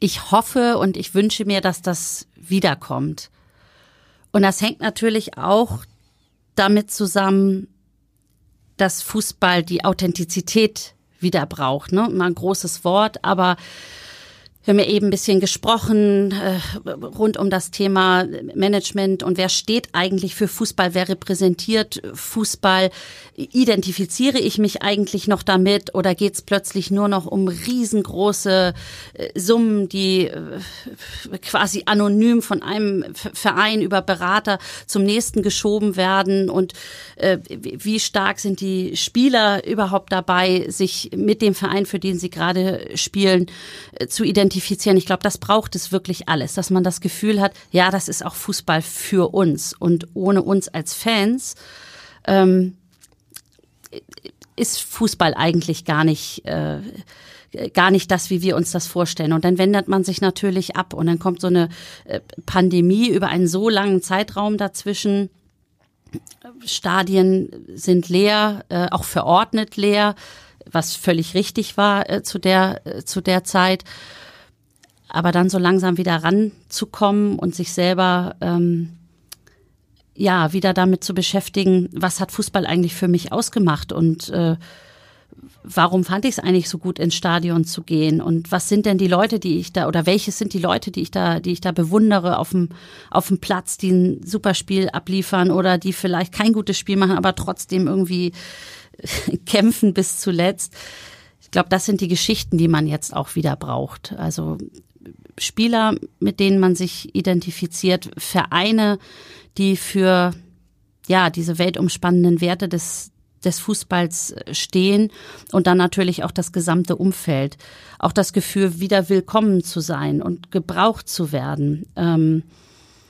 Ich hoffe und ich wünsche mir, dass das wiederkommt. Und das hängt natürlich auch damit zusammen, dass Fußball die Authentizität wieder braucht. Ne? Mal ein großes Wort, aber wir haben ja eben ein bisschen gesprochen äh, rund um das Thema Management und wer steht eigentlich für Fußball, wer repräsentiert Fußball. Identifiziere ich mich eigentlich noch damit oder geht es plötzlich nur noch um riesengroße äh, Summen, die äh, quasi anonym von einem Verein über Berater zum nächsten geschoben werden? Und äh, wie stark sind die Spieler überhaupt dabei, sich mit dem Verein, für den sie gerade spielen, äh, zu identifizieren? Identifizieren. Ich glaube, das braucht es wirklich alles, dass man das Gefühl hat, ja, das ist auch Fußball für uns und ohne uns als Fans ähm, ist Fußball eigentlich gar nicht äh, gar nicht das, wie wir uns das vorstellen. Und dann wendet man sich natürlich ab und dann kommt so eine äh, Pandemie über einen so langen Zeitraum dazwischen. Stadien sind leer, äh, auch verordnet leer, was völlig richtig war äh, zu der zu der Zeit aber dann so langsam wieder ranzukommen und sich selber ähm, ja wieder damit zu beschäftigen, was hat Fußball eigentlich für mich ausgemacht und äh, warum fand ich es eigentlich so gut ins Stadion zu gehen und was sind denn die Leute, die ich da oder welche sind die Leute, die ich da, die ich da bewundere auf dem auf dem Platz, die ein super Spiel abliefern oder die vielleicht kein gutes Spiel machen, aber trotzdem irgendwie [LAUGHS] kämpfen bis zuletzt. Ich glaube, das sind die Geschichten, die man jetzt auch wieder braucht. Also Spieler, mit denen man sich identifiziert, Vereine, die für ja diese weltumspannenden Werte des des Fußballs stehen und dann natürlich auch das gesamte Umfeld, auch das Gefühl, wieder willkommen zu sein und gebraucht zu werden. Ähm,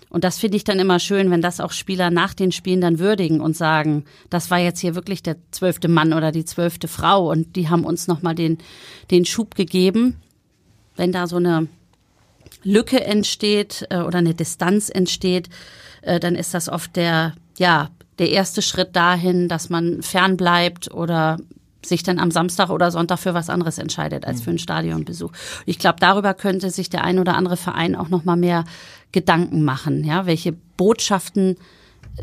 und das finde ich dann immer schön, wenn das auch Spieler nach den Spielen dann würdigen und sagen, das war jetzt hier wirklich der zwölfte Mann oder die zwölfte Frau und die haben uns nochmal den, den Schub gegeben. Wenn da so eine Lücke entsteht äh, oder eine Distanz entsteht, äh, dann ist das oft der, ja, der erste Schritt dahin, dass man fernbleibt oder sich dann am Samstag oder Sonntag für was anderes entscheidet als für einen Stadionbesuch. Ich glaube, darüber könnte sich der ein oder andere Verein auch noch mal mehr Gedanken machen. Ja, welche Botschaften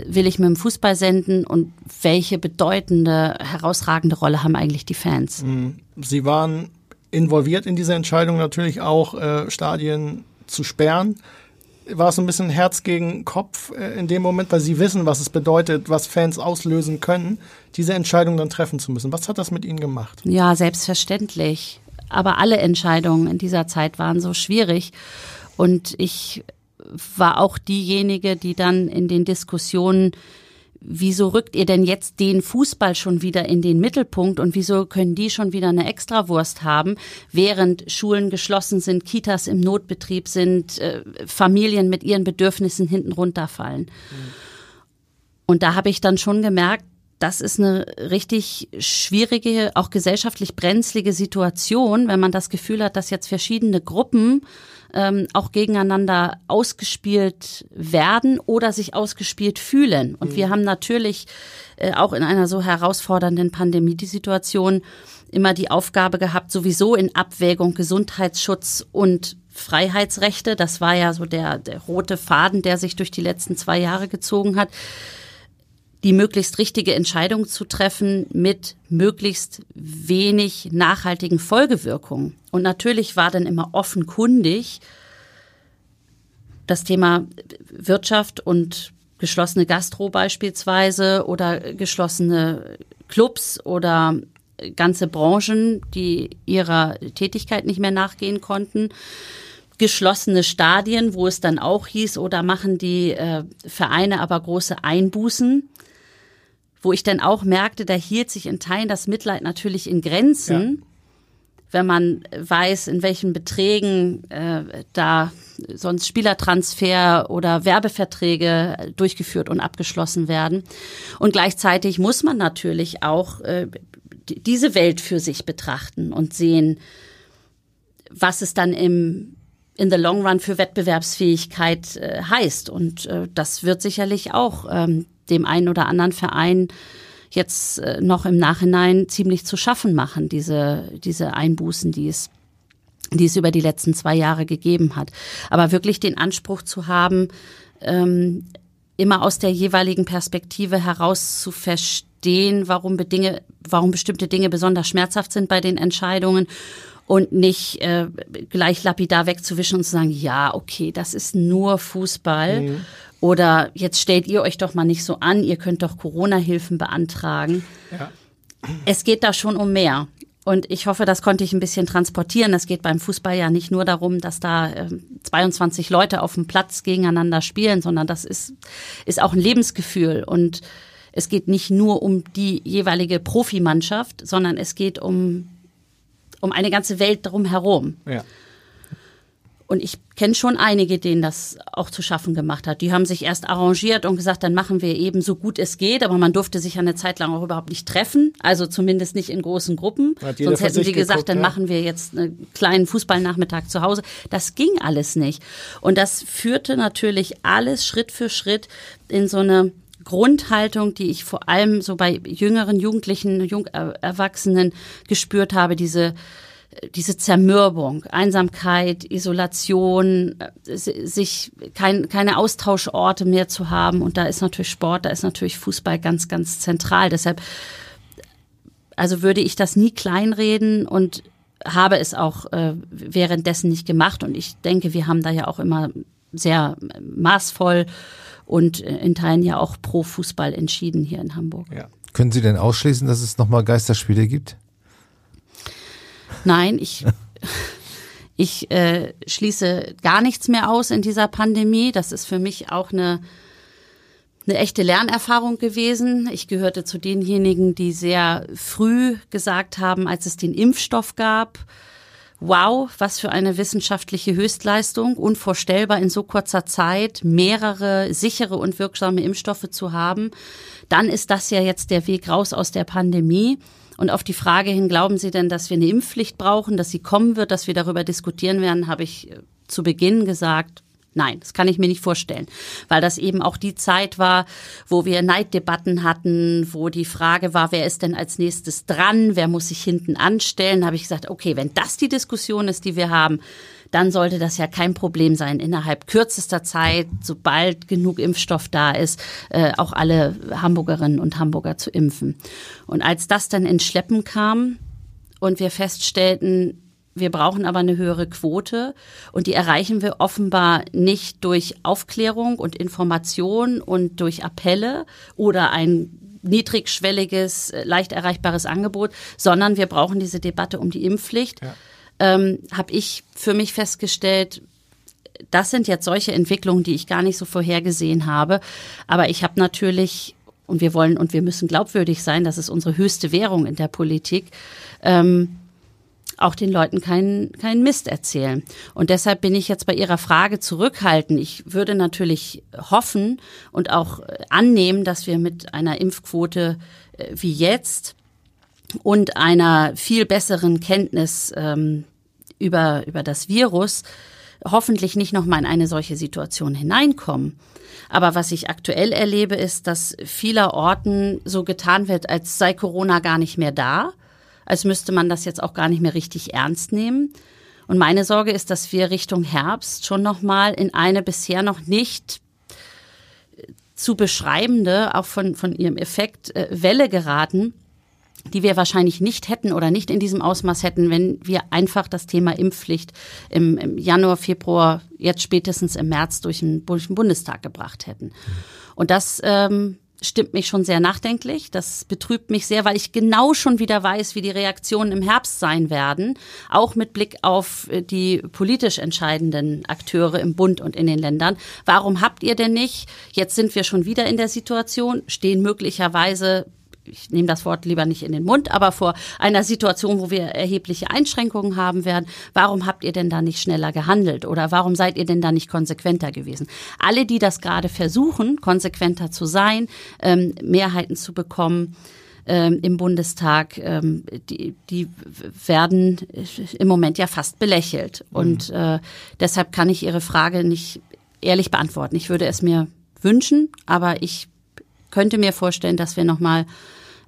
will ich mit dem Fußball senden und welche bedeutende, herausragende Rolle haben eigentlich die Fans? Mhm. Sie waren involviert in diese Entscheidung natürlich auch äh, Stadien zu sperren. War es ein bisschen Herz gegen Kopf äh, in dem Moment, weil sie wissen, was es bedeutet, was Fans auslösen können, diese Entscheidung dann treffen zu müssen. Was hat das mit ihnen gemacht? Ja, selbstverständlich. Aber alle Entscheidungen in dieser Zeit waren so schwierig. Und ich war auch diejenige, die dann in den Diskussionen wieso rückt ihr denn jetzt den Fußball schon wieder in den Mittelpunkt und wieso können die schon wieder eine Extrawurst haben, während Schulen geschlossen sind, Kitas im Notbetrieb sind, äh, Familien mit ihren Bedürfnissen hinten runterfallen. Mhm. Und da habe ich dann schon gemerkt, das ist eine richtig schwierige, auch gesellschaftlich brenzlige Situation, wenn man das Gefühl hat, dass jetzt verschiedene Gruppen ähm, auch gegeneinander ausgespielt werden oder sich ausgespielt fühlen. Und mhm. wir haben natürlich äh, auch in einer so herausfordernden Pandemie die Situation immer die Aufgabe gehabt, sowieso in Abwägung Gesundheitsschutz und Freiheitsrechte. Das war ja so der, der rote Faden, der sich durch die letzten zwei Jahre gezogen hat die möglichst richtige Entscheidung zu treffen mit möglichst wenig nachhaltigen Folgewirkungen. Und natürlich war dann immer offenkundig das Thema Wirtschaft und geschlossene Gastro beispielsweise oder geschlossene Clubs oder ganze Branchen, die ihrer Tätigkeit nicht mehr nachgehen konnten geschlossene Stadien, wo es dann auch hieß, oder machen die äh, Vereine aber große Einbußen wo ich dann auch merkte, da hielt sich in Teilen das Mitleid natürlich in Grenzen. Ja. Wenn man weiß, in welchen Beträgen äh, da sonst Spielertransfer oder Werbeverträge durchgeführt und abgeschlossen werden. Und gleichzeitig muss man natürlich auch äh, diese Welt für sich betrachten und sehen, was es dann im in the long run für Wettbewerbsfähigkeit äh, heißt. Und äh, das wird sicherlich auch ähm, dem einen oder anderen Verein jetzt äh, noch im Nachhinein ziemlich zu schaffen machen, diese, diese Einbußen, die es, die es über die letzten zwei Jahre gegeben hat. Aber wirklich den Anspruch zu haben, ähm, immer aus der jeweiligen Perspektive heraus zu verstehen, warum, Dinge, warum bestimmte Dinge besonders schmerzhaft sind bei den Entscheidungen und nicht äh, gleich lapidar wegzuwischen und zu sagen, ja, okay, das ist nur Fußball. Mhm. Oder jetzt stellt ihr euch doch mal nicht so an, ihr könnt doch Corona-Hilfen beantragen. Ja. Es geht da schon um mehr. Und ich hoffe, das konnte ich ein bisschen transportieren. Es geht beim Fußball ja nicht nur darum, dass da äh, 22 Leute auf dem Platz gegeneinander spielen, sondern das ist, ist auch ein Lebensgefühl. Und es geht nicht nur um die jeweilige Profimannschaft, sondern es geht um um eine ganze Welt drumherum. Ja. Und ich kenne schon einige, denen das auch zu schaffen gemacht hat. Die haben sich erst arrangiert und gesagt, dann machen wir eben so gut es geht, aber man durfte sich eine Zeit lang auch überhaupt nicht treffen, also zumindest nicht in großen Gruppen. Sonst hätten sie gesagt, geguckt, dann ja. machen wir jetzt einen kleinen Fußballnachmittag zu Hause. Das ging alles nicht. Und das führte natürlich alles Schritt für Schritt in so eine Grundhaltung, die ich vor allem so bei jüngeren Jugendlichen, Jung äh, Erwachsenen gespürt habe, diese diese Zermürbung, Einsamkeit, Isolation, äh, sich kein, keine Austauschorte mehr zu haben. Und da ist natürlich Sport, da ist natürlich Fußball ganz, ganz zentral. Deshalb, also würde ich das nie kleinreden und habe es auch äh, währenddessen nicht gemacht. Und ich denke, wir haben da ja auch immer sehr maßvoll und in Teilen ja auch pro Fußball entschieden hier in Hamburg. Ja. Können Sie denn ausschließen, dass es nochmal Geisterspiele gibt? Nein, ich, [LAUGHS] ich äh, schließe gar nichts mehr aus in dieser Pandemie. Das ist für mich auch eine, eine echte Lernerfahrung gewesen. Ich gehörte zu denjenigen, die sehr früh gesagt haben, als es den Impfstoff gab, wow, was für eine wissenschaftliche Höchstleistung, unvorstellbar in so kurzer Zeit mehrere sichere und wirksame Impfstoffe zu haben, dann ist das ja jetzt der Weg raus aus der Pandemie. Und auf die Frage hin, glauben Sie denn, dass wir eine Impfpflicht brauchen, dass sie kommen wird, dass wir darüber diskutieren werden, habe ich äh, zu Beginn gesagt, Nein, das kann ich mir nicht vorstellen, weil das eben auch die Zeit war, wo wir Neiddebatten hatten, wo die Frage war, wer ist denn als nächstes dran, wer muss sich hinten anstellen. Da habe ich gesagt, okay, wenn das die Diskussion ist, die wir haben, dann sollte das ja kein Problem sein, innerhalb kürzester Zeit, sobald genug Impfstoff da ist, äh, auch alle Hamburgerinnen und Hamburger zu impfen. Und als das dann ins Schleppen kam und wir feststellten, wir brauchen aber eine höhere Quote und die erreichen wir offenbar nicht durch Aufklärung und Information und durch Appelle oder ein niedrigschwelliges, leicht erreichbares Angebot, sondern wir brauchen diese Debatte um die Impfpflicht. Ja. Ähm, Habe ich für mich festgestellt, das sind jetzt solche Entwicklungen, die ich gar nicht so vorhergesehen habe. Aber ich habe natürlich, und wir wollen und wir müssen glaubwürdig sein, das ist unsere höchste Währung in der Politik. Ähm, auch den Leuten keinen keinen Mist erzählen. Und deshalb bin ich jetzt bei Ihrer Frage zurückhaltend. Ich würde natürlich hoffen und auch äh, annehmen, dass wir mit einer Impfquote äh, wie jetzt und einer viel besseren Kenntnis ähm, über, über das Virus hoffentlich nicht nochmal in eine solche Situation hineinkommen. Aber was ich aktuell erlebe, ist, dass vieler Orten so getan wird, als sei Corona gar nicht mehr da als müsste man das jetzt auch gar nicht mehr richtig ernst nehmen. Und meine Sorge ist, dass wir Richtung Herbst schon nochmal in eine bisher noch nicht äh, zu beschreibende, auch von, von ihrem Effekt, äh, Welle geraten, die wir wahrscheinlich nicht hätten oder nicht in diesem Ausmaß hätten, wenn wir einfach das Thema Impfpflicht im, im Januar, Februar, jetzt spätestens im März durch den, durch den Bundestag gebracht hätten. Und das ähm, stimmt mich schon sehr nachdenklich. Das betrübt mich sehr, weil ich genau schon wieder weiß, wie die Reaktionen im Herbst sein werden, auch mit Blick auf äh, die politisch entscheidenden Akteure im Bund und in den Ländern. Warum habt ihr denn nicht? Jetzt sind wir schon wieder in der Situation, stehen möglicherweise ich nehme das Wort lieber nicht in den Mund, aber vor einer Situation, wo wir erhebliche Einschränkungen haben werden, warum habt ihr denn da nicht schneller gehandelt oder warum seid ihr denn da nicht konsequenter gewesen? Alle, die das gerade versuchen, konsequenter zu sein, ähm, Mehrheiten zu bekommen, ähm, im Bundestag, ähm, die, die werden im Moment ja fast belächelt. Mhm. Und äh, deshalb kann ich Ihre Frage nicht ehrlich beantworten. Ich würde es mir wünschen, aber ich könnte mir vorstellen, dass wir nochmal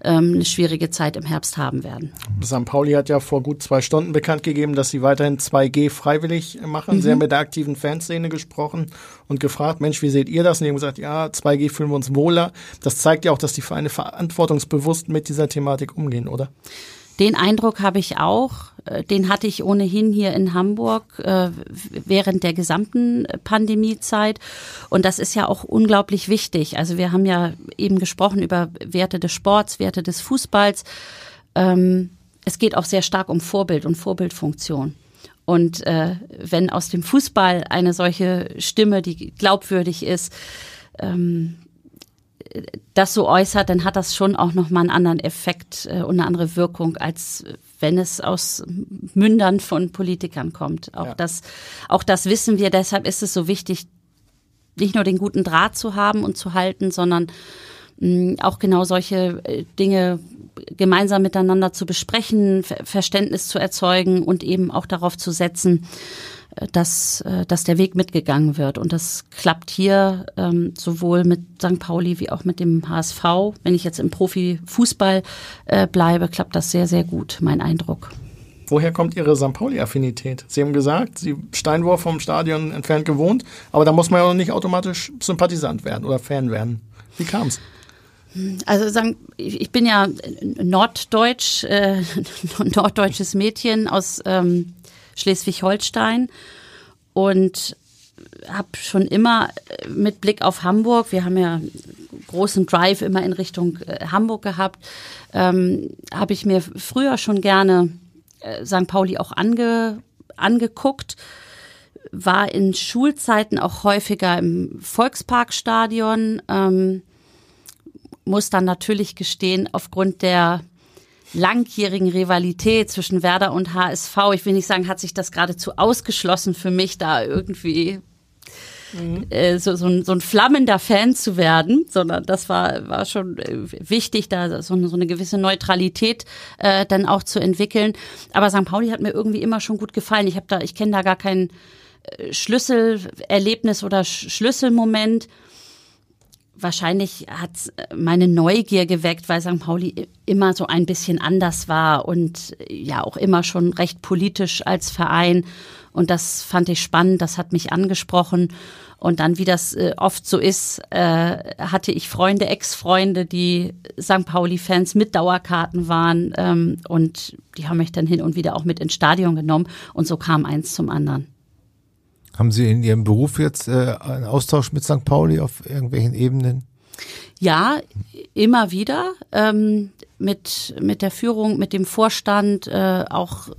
ähm, eine schwierige Zeit im Herbst haben werden. St. Pauli hat ja vor gut zwei Stunden bekannt gegeben, dass sie weiterhin 2G freiwillig machen. Mhm. Sie haben mit der aktiven Fanszene gesprochen und gefragt, Mensch, wie seht ihr das? Und die haben gesagt, ja, 2G fühlen wir uns wohler. Das zeigt ja auch, dass die Vereine verantwortungsbewusst mit dieser Thematik umgehen, oder? Den Eindruck habe ich auch. Äh, den hatte ich ohnehin hier in Hamburg äh, während der gesamten Pandemiezeit. Und das ist ja auch unglaublich wichtig. Also wir haben ja eben gesprochen über Werte des Sports, Werte des Fußballs. Ähm, es geht auch sehr stark um Vorbild und Vorbildfunktion. Und äh, wenn aus dem Fußball eine solche Stimme, die glaubwürdig ist, ähm, das so äußert, dann hat das schon auch nochmal einen anderen Effekt äh, und eine andere Wirkung, als wenn es aus Mündern von Politikern kommt. Auch, ja. das, auch das wissen wir, deshalb ist es so wichtig, nicht nur den guten Draht zu haben und zu halten, sondern mh, mm, auch genau solche äh, Dinge gemeinsam miteinander zu besprechen, Verständnis zu erzeugen und eben auch darauf zu setzen, dass, äh, dass der Weg mitgegangen wird. Und das klappt hier ähm, sowohl mit St. Pauli wie auch mit dem HSV. Wenn ich jetzt im Profifußball äh, bleibe, klappt das sehr, sehr gut, mein Eindruck. Woher kommt Ihre St. Pauli-Affinität? Sie haben gesagt, Sie Steinwurf vom Stadion entfernt gewohnt, aber da muss man ja auch nicht automatisch Sympathisant werden oder Fan werden. Wie kam es? Also sagen, ich bin ja norddeutsch, äh, [LAUGHS] norddeutsches Mädchen aus ähm, Schleswig-Holstein und habe schon immer äh, mit Blick auf Hamburg, wir haben ja großen Drive immer in Richtung äh, Hamburg gehabt, ähm, habe ich mir früher schon gerne äh, St. Pauli auch ange, angeguckt, war in Schulzeiten auch häufiger im Volksparkstadion, ähm, muss dann natürlich gestehen, aufgrund der langjährigen Rivalität zwischen Werder und HSV, ich will nicht sagen, hat sich das geradezu ausgeschlossen für mich, da irgendwie mhm. äh, so, so, ein, so ein flammender Fan zu werden, sondern das war, war schon äh, wichtig, da so, so eine gewisse Neutralität äh, dann auch zu entwickeln. Aber St. Pauli hat mir irgendwie immer schon gut gefallen. Ich habe da, ich kenne da gar kein äh, Schlüsselerlebnis oder Schlüsselmoment wahrscheinlich hat meine Neugier geweckt, weil St. Pauli immer so ein bisschen anders war und ja auch immer schon recht politisch als Verein. Und das fand ich spannend, das hat mich angesprochen. Und dann, wie das äh, oft so ist, äh, hatte ich Freunde, Ex-Freunde, die St. Pauli-Fans mit Dauerkarten waren. Ähm, und die haben mich dann hin und wieder auch mit ins Stadion genommen. Und so kam eins zum anderen. Haben Sie in Ihrem Beruf jetzt äh, einen Austausch mit St. Pauli auf irgendwelchen Ebenen? Ja, immer wieder ähm, mit mit der Führung, mit dem Vorstand, äh, auch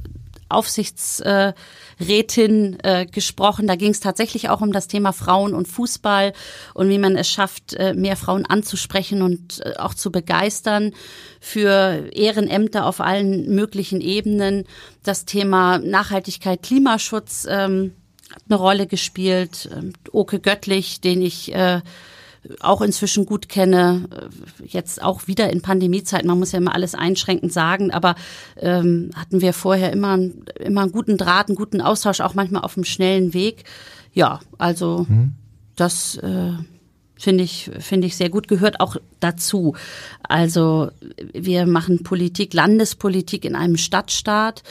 Aufsichtsrätin äh, gesprochen. Da ging es tatsächlich auch um das Thema Frauen und Fußball und wie man es schafft, äh, mehr Frauen anzusprechen und äh, auch zu begeistern für Ehrenämter auf allen möglichen Ebenen. Das Thema Nachhaltigkeit, Klimaschutz. Ähm, hat eine Rolle gespielt. Ähm, Oke Göttlich, den ich äh, auch inzwischen gut kenne, äh, jetzt auch wieder in Pandemiezeiten, man muss ja immer alles einschränkend sagen, aber ähm, hatten wir vorher immer, immer einen guten Draht, einen guten Austausch, auch manchmal auf einem schnellen Weg. Ja, also mhm. das äh, finde ich, finde ich sehr gut, gehört auch dazu. Also wir machen Politik, Landespolitik in einem Stadtstaat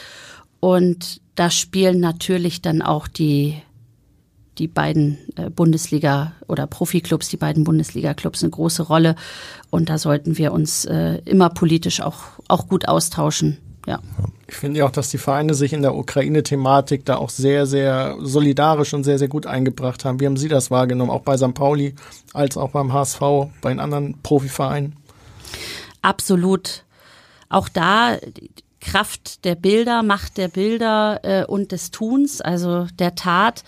und da spielen natürlich dann auch die die beiden äh, Bundesliga oder Profiklubs, die beiden Bundesliga-Clubs eine große Rolle. Und da sollten wir uns äh, immer politisch auch, auch gut austauschen. Ja. Ich finde ja auch, dass die Vereine sich in der Ukraine-Thematik da auch sehr, sehr solidarisch und sehr, sehr gut eingebracht haben. Wie haben Sie das wahrgenommen? Auch bei St. Pauli als auch beim HSV, bei den anderen Profivereinen? Absolut. Auch da Kraft der Bilder, Macht der Bilder äh, und des Tuns, also der Tat,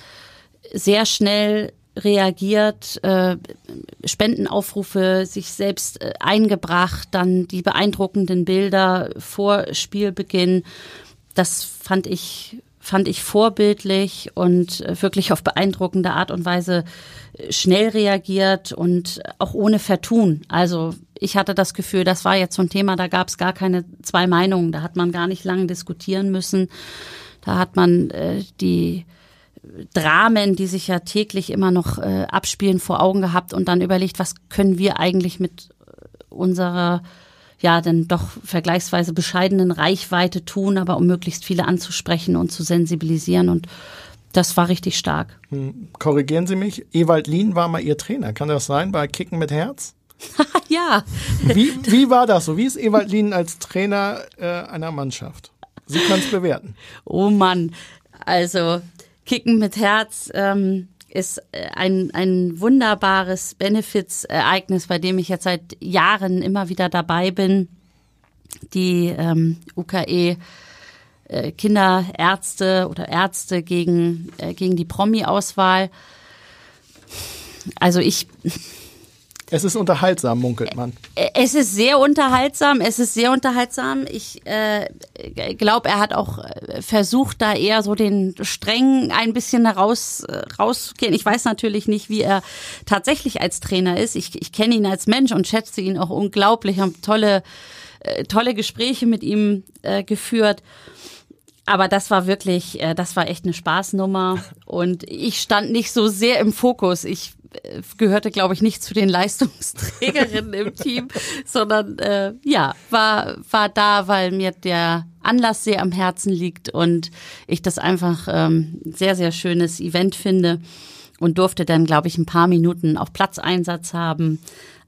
sehr schnell reagiert, äh, Spendenaufrufe sich selbst äh, eingebracht, dann die beeindruckenden Bilder vor Spielbeginn. Das fand ich fand ich vorbildlich und äh, wirklich auf beeindruckende Art und Weise äh, schnell reagiert und auch ohne Vertun. Also ich hatte das Gefühl, das war jetzt so ein Thema, da gab es gar keine zwei Meinungen, da hat man gar nicht lange diskutieren müssen. Da hat man äh, die Dramen, die sich ja täglich immer noch äh, abspielen, vor Augen gehabt und dann überlegt, was können wir eigentlich mit unserer ja dann doch vergleichsweise bescheidenen Reichweite tun, aber um möglichst viele anzusprechen und zu sensibilisieren und das war richtig stark. Hm, korrigieren Sie mich, Ewald Lien war mal Ihr Trainer. Kann das sein bei Kicken mit Herz? [LAUGHS] ja. Wie, wie war das so? Wie ist Ewald Lien als Trainer äh, einer Mannschaft? Sie können es bewerten. Oh Mann, also Kicken mit Herz ähm, ist äh, ein, ein wunderbares Benefits-Ereignis, bei dem ich jetzt seit Jahren immer wieder dabei bin. Die ähm, UKE äh, Kinderärzte oder Ärzte gegen, äh, gegen die Promi-Auswahl. Also ich, es ist unterhaltsam, munkelt man. Es ist sehr unterhaltsam. Es ist sehr unterhaltsam. Ich äh, glaube, er hat auch äh, versucht, da eher so den Strängen ein bisschen heraus äh, rauszugehen. Ich weiß natürlich nicht, wie er tatsächlich als Trainer ist. Ich, ich kenne ihn als Mensch und schätze ihn auch unglaublich. Haben tolle, äh, tolle Gespräche mit ihm äh, geführt. Aber das war wirklich, äh, das war echt eine Spaßnummer. [LAUGHS] Und ich stand nicht so sehr im Fokus. Ich gehörte, glaube ich, nicht zu den [LAUGHS] Leistungsträgerinnen im Team, sondern äh, ja, war, war da, weil mir der Anlass sehr am Herzen liegt und ich das einfach ähm, sehr, sehr schönes Event finde und durfte dann, glaube ich, ein paar Minuten auch Platzeinsatz haben.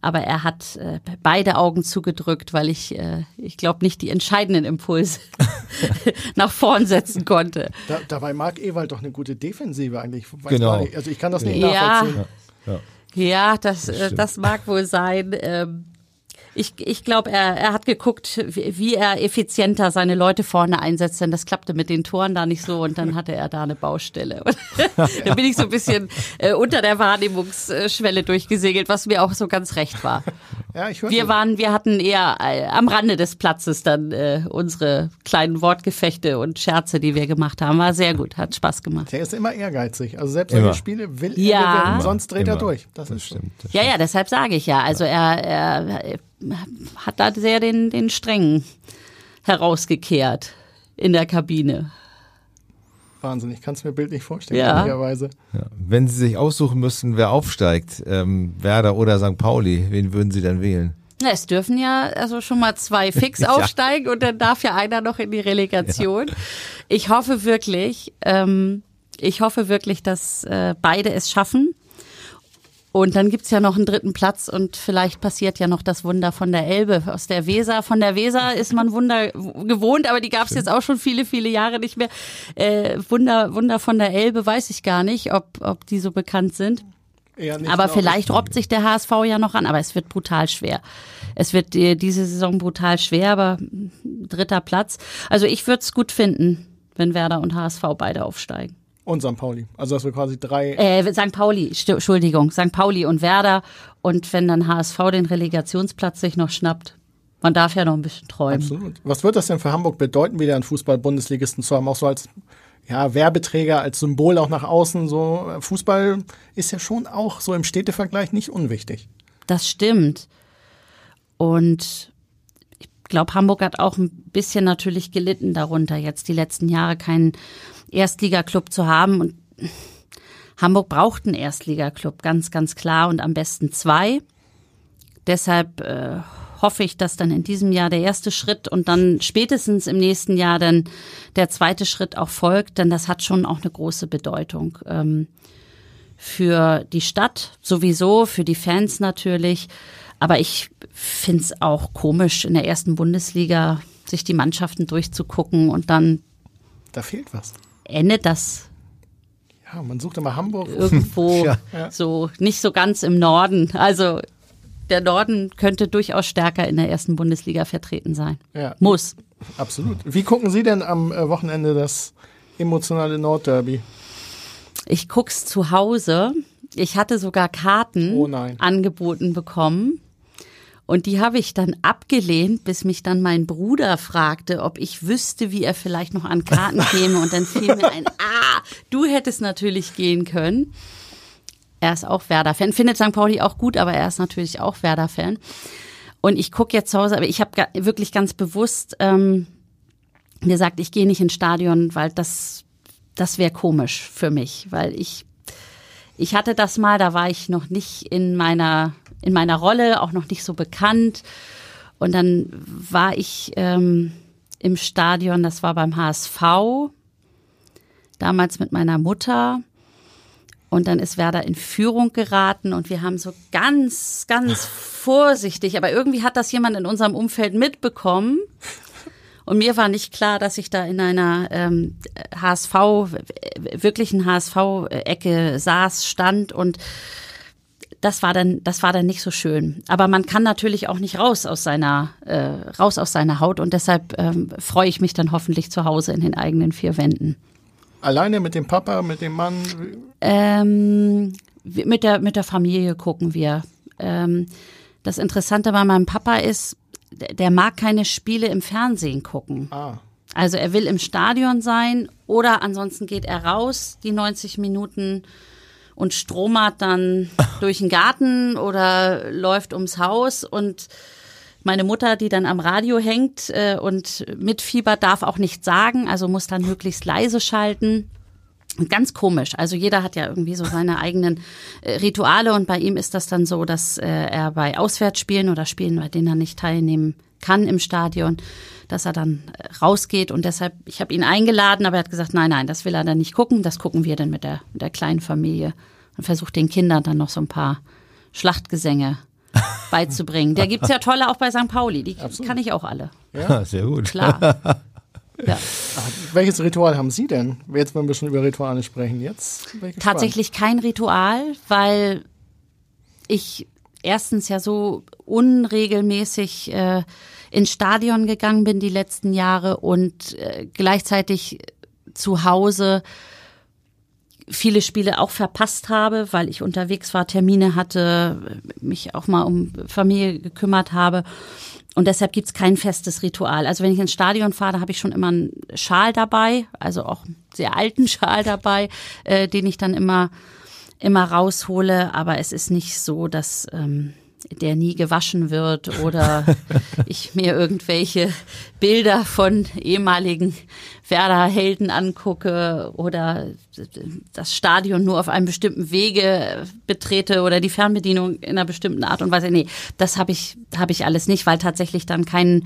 Aber er hat äh, beide Augen zugedrückt, weil ich, äh, ich glaube, nicht die entscheidenden Impulse [LAUGHS] nach vorn setzen konnte. Da, dabei mag Ewald doch eine gute Defensive eigentlich. Weiß genau. Also ich kann das nicht ja. nachvollziehen. Ja, ja das, das, äh, das, mag wohl sein. Ähm, ich, ich glaube, er, er hat geguckt, wie, wie, er effizienter seine Leute vorne einsetzt, denn das klappte mit den Toren da nicht so und dann hatte er da eine Baustelle. [LAUGHS] da bin ich so ein bisschen äh, unter der Wahrnehmungsschwelle durchgesegelt, was mir auch so ganz recht war. Ja, ich wir waren, wir hatten eher äh, am Rande des Platzes dann äh, unsere kleinen Wortgefechte und Scherze, die wir gemacht haben. War sehr gut, hat Spaß gemacht. Der ist immer ehrgeizig. Also selbst solche Spiele will er ja. gewinnen, sonst dreht immer. er durch. Das, das stimmt. Das ja, ja, deshalb sage ich ja. Also er, er hat da sehr den, den Streng herausgekehrt in der Kabine. Wahnsinn, ich kann es mir bildlich vorstellen, ja. ehrlicherweise. Ja. Wenn Sie sich aussuchen müssten, wer aufsteigt, ähm, Werder oder St. Pauli, wen würden Sie dann wählen? Na, es dürfen ja also schon mal zwei [LAUGHS] fix aufsteigen ja. und dann darf ja einer noch in die Relegation. Ja. Ich hoffe wirklich, ähm, ich hoffe wirklich, dass äh, beide es schaffen. Und dann gibt's ja noch einen dritten Platz und vielleicht passiert ja noch das Wunder von der Elbe aus der Weser. Von der Weser ist man Wunder gewohnt, aber die gab's jetzt auch schon viele, viele Jahre nicht mehr. Äh, Wunder, Wunder von der Elbe weiß ich gar nicht, ob, ob die so bekannt sind. aber vielleicht robbt sich der HSV ja noch an, aber es wird brutal schwer. Es wird äh, diese Saison brutal schwer, aber dritter Platz. Also ich würde es gut finden, wenn Werder und HSV beide aufsteigen. Und St. Pauli. Also dass wir quasi drei. Äh, St. Pauli, Entschuldigung, St. Pauli und Werder. Und wenn dann HSV den Relegationsplatz sich noch schnappt, man darf ja noch ein bisschen träumen. Absolut. Was wird das denn für Hamburg bedeuten, wieder einen Fußball-Bundesligisten zu haben? Auch so als ja, Werbeträger, als Symbol auch nach außen. So Fußball ist ja schon auch so im Städtevergleich nicht unwichtig. Das stimmt. Und glaube, Hamburg hat auch ein bisschen natürlich gelitten darunter, jetzt die letzten Jahre keinen Erstligaklub zu haben. Und Hamburg braucht einen Erstligaklub, ganz, ganz klar und am besten zwei. Deshalb äh, hoffe ich, dass dann in diesem Jahr der erste Schritt und dann spätestens im nächsten Jahr dann der zweite Schritt auch folgt, denn das hat schon auch eine große Bedeutung. Ähm, für die Stadt sowieso, für die Fans natürlich. Aber ich finde es auch komisch, in der ersten Bundesliga sich die Mannschaften durchzugucken und dann. Da fehlt was endet das ja, man sucht immer Hamburg. Irgendwo [LAUGHS] ja. so, nicht so ganz im Norden. Also der Norden könnte durchaus stärker in der ersten Bundesliga vertreten sein. Ja. Muss. Absolut. Wie gucken Sie denn am äh, Wochenende das emotionale Nordderby? Ich guck's zu Hause. Ich hatte sogar Karten oh angeboten bekommen. Und die habe ich dann abgelehnt, bis mich dann mein Bruder fragte, ob ich wüsste, wie er vielleicht noch an Karten käme. Und dann fiel mir ein, [LAUGHS] ah, du hättest natürlich gehen können. Er ist auch Werder-Fan, findet St. Pauli auch gut, aber er ist natürlich auch Werder-Fan. Und ich gucke jetzt zu Hause, aber ich habe wirklich ganz bewusst ähm, gesagt, ich gehe nicht ins Stadion, weil das, das wäre komisch für mich, weil ich, ich hatte das mal, da war ich noch nicht in meiner, in meiner Rolle, auch noch nicht so bekannt. Und dann war ich ähm, im Stadion, das war beim HSV, damals mit meiner Mutter. Und dann ist Werder in Führung geraten und wir haben so ganz, ganz vorsichtig, aber irgendwie hat das jemand in unserem Umfeld mitbekommen. Und mir war nicht klar, dass ich da in einer ähm, HSV, wirklichen HSV-Ecke saß, stand und das war dann, das war dann nicht so schön. Aber man kann natürlich auch nicht raus aus seiner, äh, raus aus seiner Haut und deshalb ähm, freue ich mich dann hoffentlich zu Hause in den eigenen vier Wänden. Alleine mit dem Papa, mit dem Mann? Ähm, mit der mit der Familie gucken wir. Ähm, das Interessante bei meinem Papa ist, der mag keine Spiele im Fernsehen gucken. Ah. Also er will im Stadion sein oder ansonsten geht er raus die 90 Minuten und stromert dann [LAUGHS] durch den Garten oder läuft ums Haus und meine Mutter, die dann am Radio hängt äh, und mitfiebert, darf auch nichts sagen, also muss dann möglichst leise schalten. Ganz komisch. Also jeder hat ja irgendwie so seine eigenen äh, Rituale und bei ihm ist das dann so, dass äh, er bei Auswärtsspielen oder Spielen, bei denen er nicht teilnehmen kann im Stadion, dass er dann äh, rausgeht und deshalb, ich habe ihn eingeladen, aber er hat gesagt, nein, nein, das will er dann nicht gucken, das gucken wir dann mit der, mit der kleinen Familie und versucht den Kindern dann noch so ein paar Schlachtgesänge [LAUGHS] beizubringen. Der gibt's ja tolle auch bei St. Pauli, die Absolut. kann ich auch alle. Ja, [LAUGHS] sehr gut. Klar. [LAUGHS] Ja. Welches Ritual haben Sie denn? Jetzt, wenn wir schon über Rituale sprechen, jetzt? Tatsächlich kein Ritual, weil ich erstens ja so unregelmäßig äh, ins Stadion gegangen bin die letzten Jahre und äh, gleichzeitig zu Hause viele Spiele auch verpasst habe, weil ich unterwegs war, Termine hatte, mich auch mal um Familie gekümmert habe. Und deshalb gibt's kein festes Ritual. Also wenn ich ins Stadion fahre, habe ich schon immer einen Schal dabei, also auch einen sehr alten [LAUGHS] Schal dabei, äh, den ich dann immer, immer raushole. Aber es ist nicht so, dass ähm, der nie gewaschen wird oder [LAUGHS] ich mir irgendwelche Bilder von ehemaligen Werder-Helden angucke oder das Stadion nur auf einem bestimmten Wege betrete oder die Fernbedienung in einer bestimmten Art und Weise. Nee, das habe ich, habe ich alles nicht, weil tatsächlich dann kein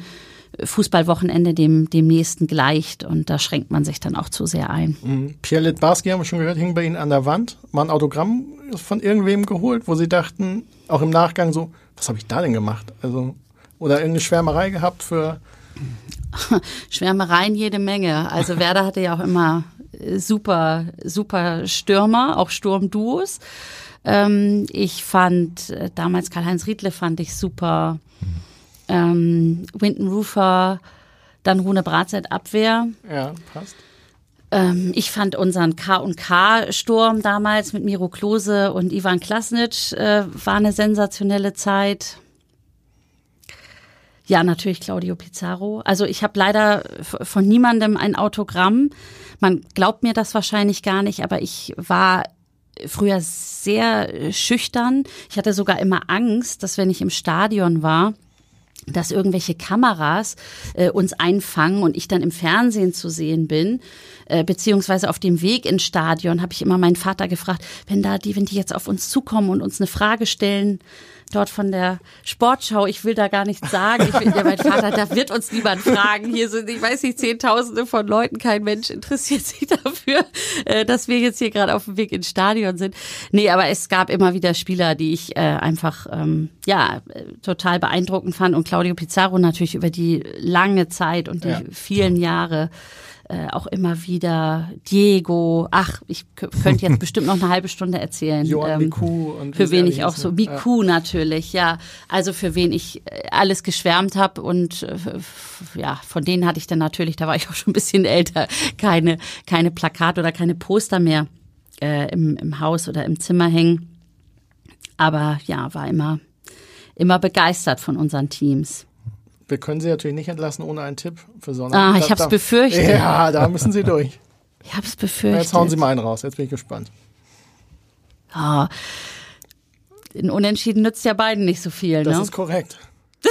Fußballwochenende dem, dem nächsten gleicht und da schränkt man sich dann auch zu sehr ein. Mhm. Pierre Litbarski, haben wir schon gehört, hing bei Ihnen an der Wand, mal ein Autogramm von irgendwem geholt, wo Sie dachten, auch im Nachgang so, was habe ich da denn gemacht? Also, oder irgendeine Schwärmerei gehabt für [LAUGHS] Schwärmereien jede Menge. Also [LAUGHS] Werder hatte ja auch immer super, super Stürmer, auch Sturmduos. Ähm, ich fand äh, damals Karl-Heinz Riedle fand ich super. Ähm, Winton Rufer, dann Rune Bratzeit Abwehr. Ja, passt. Ähm, ich fand unseren K&K-Sturm damals mit Miro Klose und Ivan Klasnic äh, war eine sensationelle Zeit. Ja, natürlich Claudio Pizarro. Also ich habe leider von niemandem ein Autogramm. Man glaubt mir das wahrscheinlich gar nicht, aber ich war früher sehr schüchtern. Ich hatte sogar immer Angst, dass wenn ich im Stadion war, dass irgendwelche Kameras äh, uns einfangen und ich dann im Fernsehen zu sehen bin, äh, beziehungsweise auf dem Weg ins Stadion habe ich immer meinen Vater gefragt, wenn da die, wenn die jetzt auf uns zukommen und uns eine Frage stellen, dort von der Sportschau, ich will da gar nichts sagen. Ich will, ja, mein Vater, da wird uns niemand fragen. Hier sind, ich weiß nicht, Zehntausende von Leuten, kein Mensch interessiert [LAUGHS] sich dafür, äh, dass wir jetzt hier gerade auf dem Weg ins Stadion sind. Nee, aber es gab immer wieder Spieler, die ich äh, einfach ähm, ja total beeindruckend fand. Und Claudio Pizarro natürlich über die lange Zeit und die ja. vielen Jahre äh, auch immer wieder Diego. Ach, ich könnte jetzt [LAUGHS] bestimmt noch eine halbe Stunde erzählen. Johann ähm, Miku und für wen ich auch so Miku ja. natürlich, ja. Also für wen ich äh, alles geschwärmt habe und äh, ja, von denen hatte ich dann natürlich, da war ich auch schon ein bisschen älter, keine keine Plakate oder keine Poster mehr äh, im, im Haus oder im Zimmer hängen. Aber ja, war immer immer begeistert von unseren Teams wir können Sie natürlich nicht entlassen ohne einen Tipp für Sonne. Ah, ich habe es befürchtet. Ja, da müssen Sie durch. Ich habe es befürchtet. Jetzt hauen Sie mal einen raus. Jetzt bin ich gespannt. Ah, ein Unentschieden nützt ja beiden nicht so viel. Das ne? ist korrekt. [LAUGHS]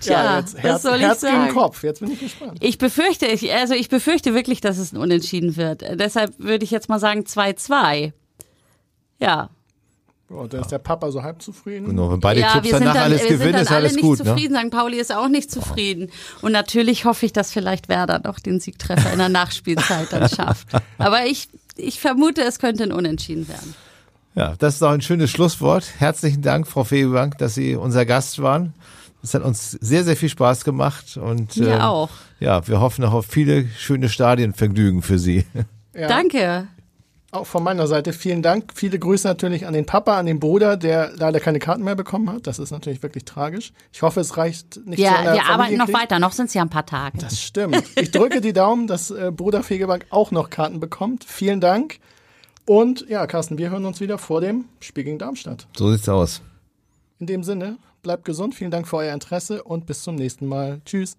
Tja, ja, jetzt was Herz, soll ich Herz sagen? gegen Kopf. Jetzt bin ich gespannt. Ich befürchte, ich, also ich befürchte wirklich, dass es ein Unentschieden wird. Deshalb würde ich jetzt mal sagen 2-2. Ja. Oh, da ist der Papa so halb zufrieden. Genau, wenn beide ja, Clubs wir sind danach dann, alles wir sind gewinnen, dann ist alle alles nicht gut. Ne? zufrieden. St. Pauli ist auch nicht zufrieden. Und natürlich hoffe ich, dass vielleicht Werder noch den Siegtreffer in der Nachspielzeit dann schafft. [LAUGHS] Aber ich, ich vermute, es könnte ein Unentschieden werden. Ja, das ist doch ein schönes Schlusswort. Herzlichen Dank, Frau Febebank, dass Sie unser Gast waren. Es hat uns sehr, sehr viel Spaß gemacht und Mir ähm, auch. ja, wir hoffen noch auf viele schöne Stadienvergnügen für Sie. Ja. Danke. Auch von meiner Seite vielen Dank. Viele Grüße natürlich an den Papa, an den Bruder, der leider keine Karten mehr bekommen hat. Das ist natürlich wirklich tragisch. Ich hoffe, es reicht nicht zu Ja, einer wir arbeiten noch weiter. Noch sind es ja ein paar Tage. Das stimmt. Ich drücke die Daumen, dass äh, Bruder Fegebank auch noch Karten bekommt. Vielen Dank. Und ja, Carsten, wir hören uns wieder vor dem Spiel gegen Darmstadt. So sieht's aus. In dem Sinne, bleibt gesund. Vielen Dank für euer Interesse und bis zum nächsten Mal. Tschüss.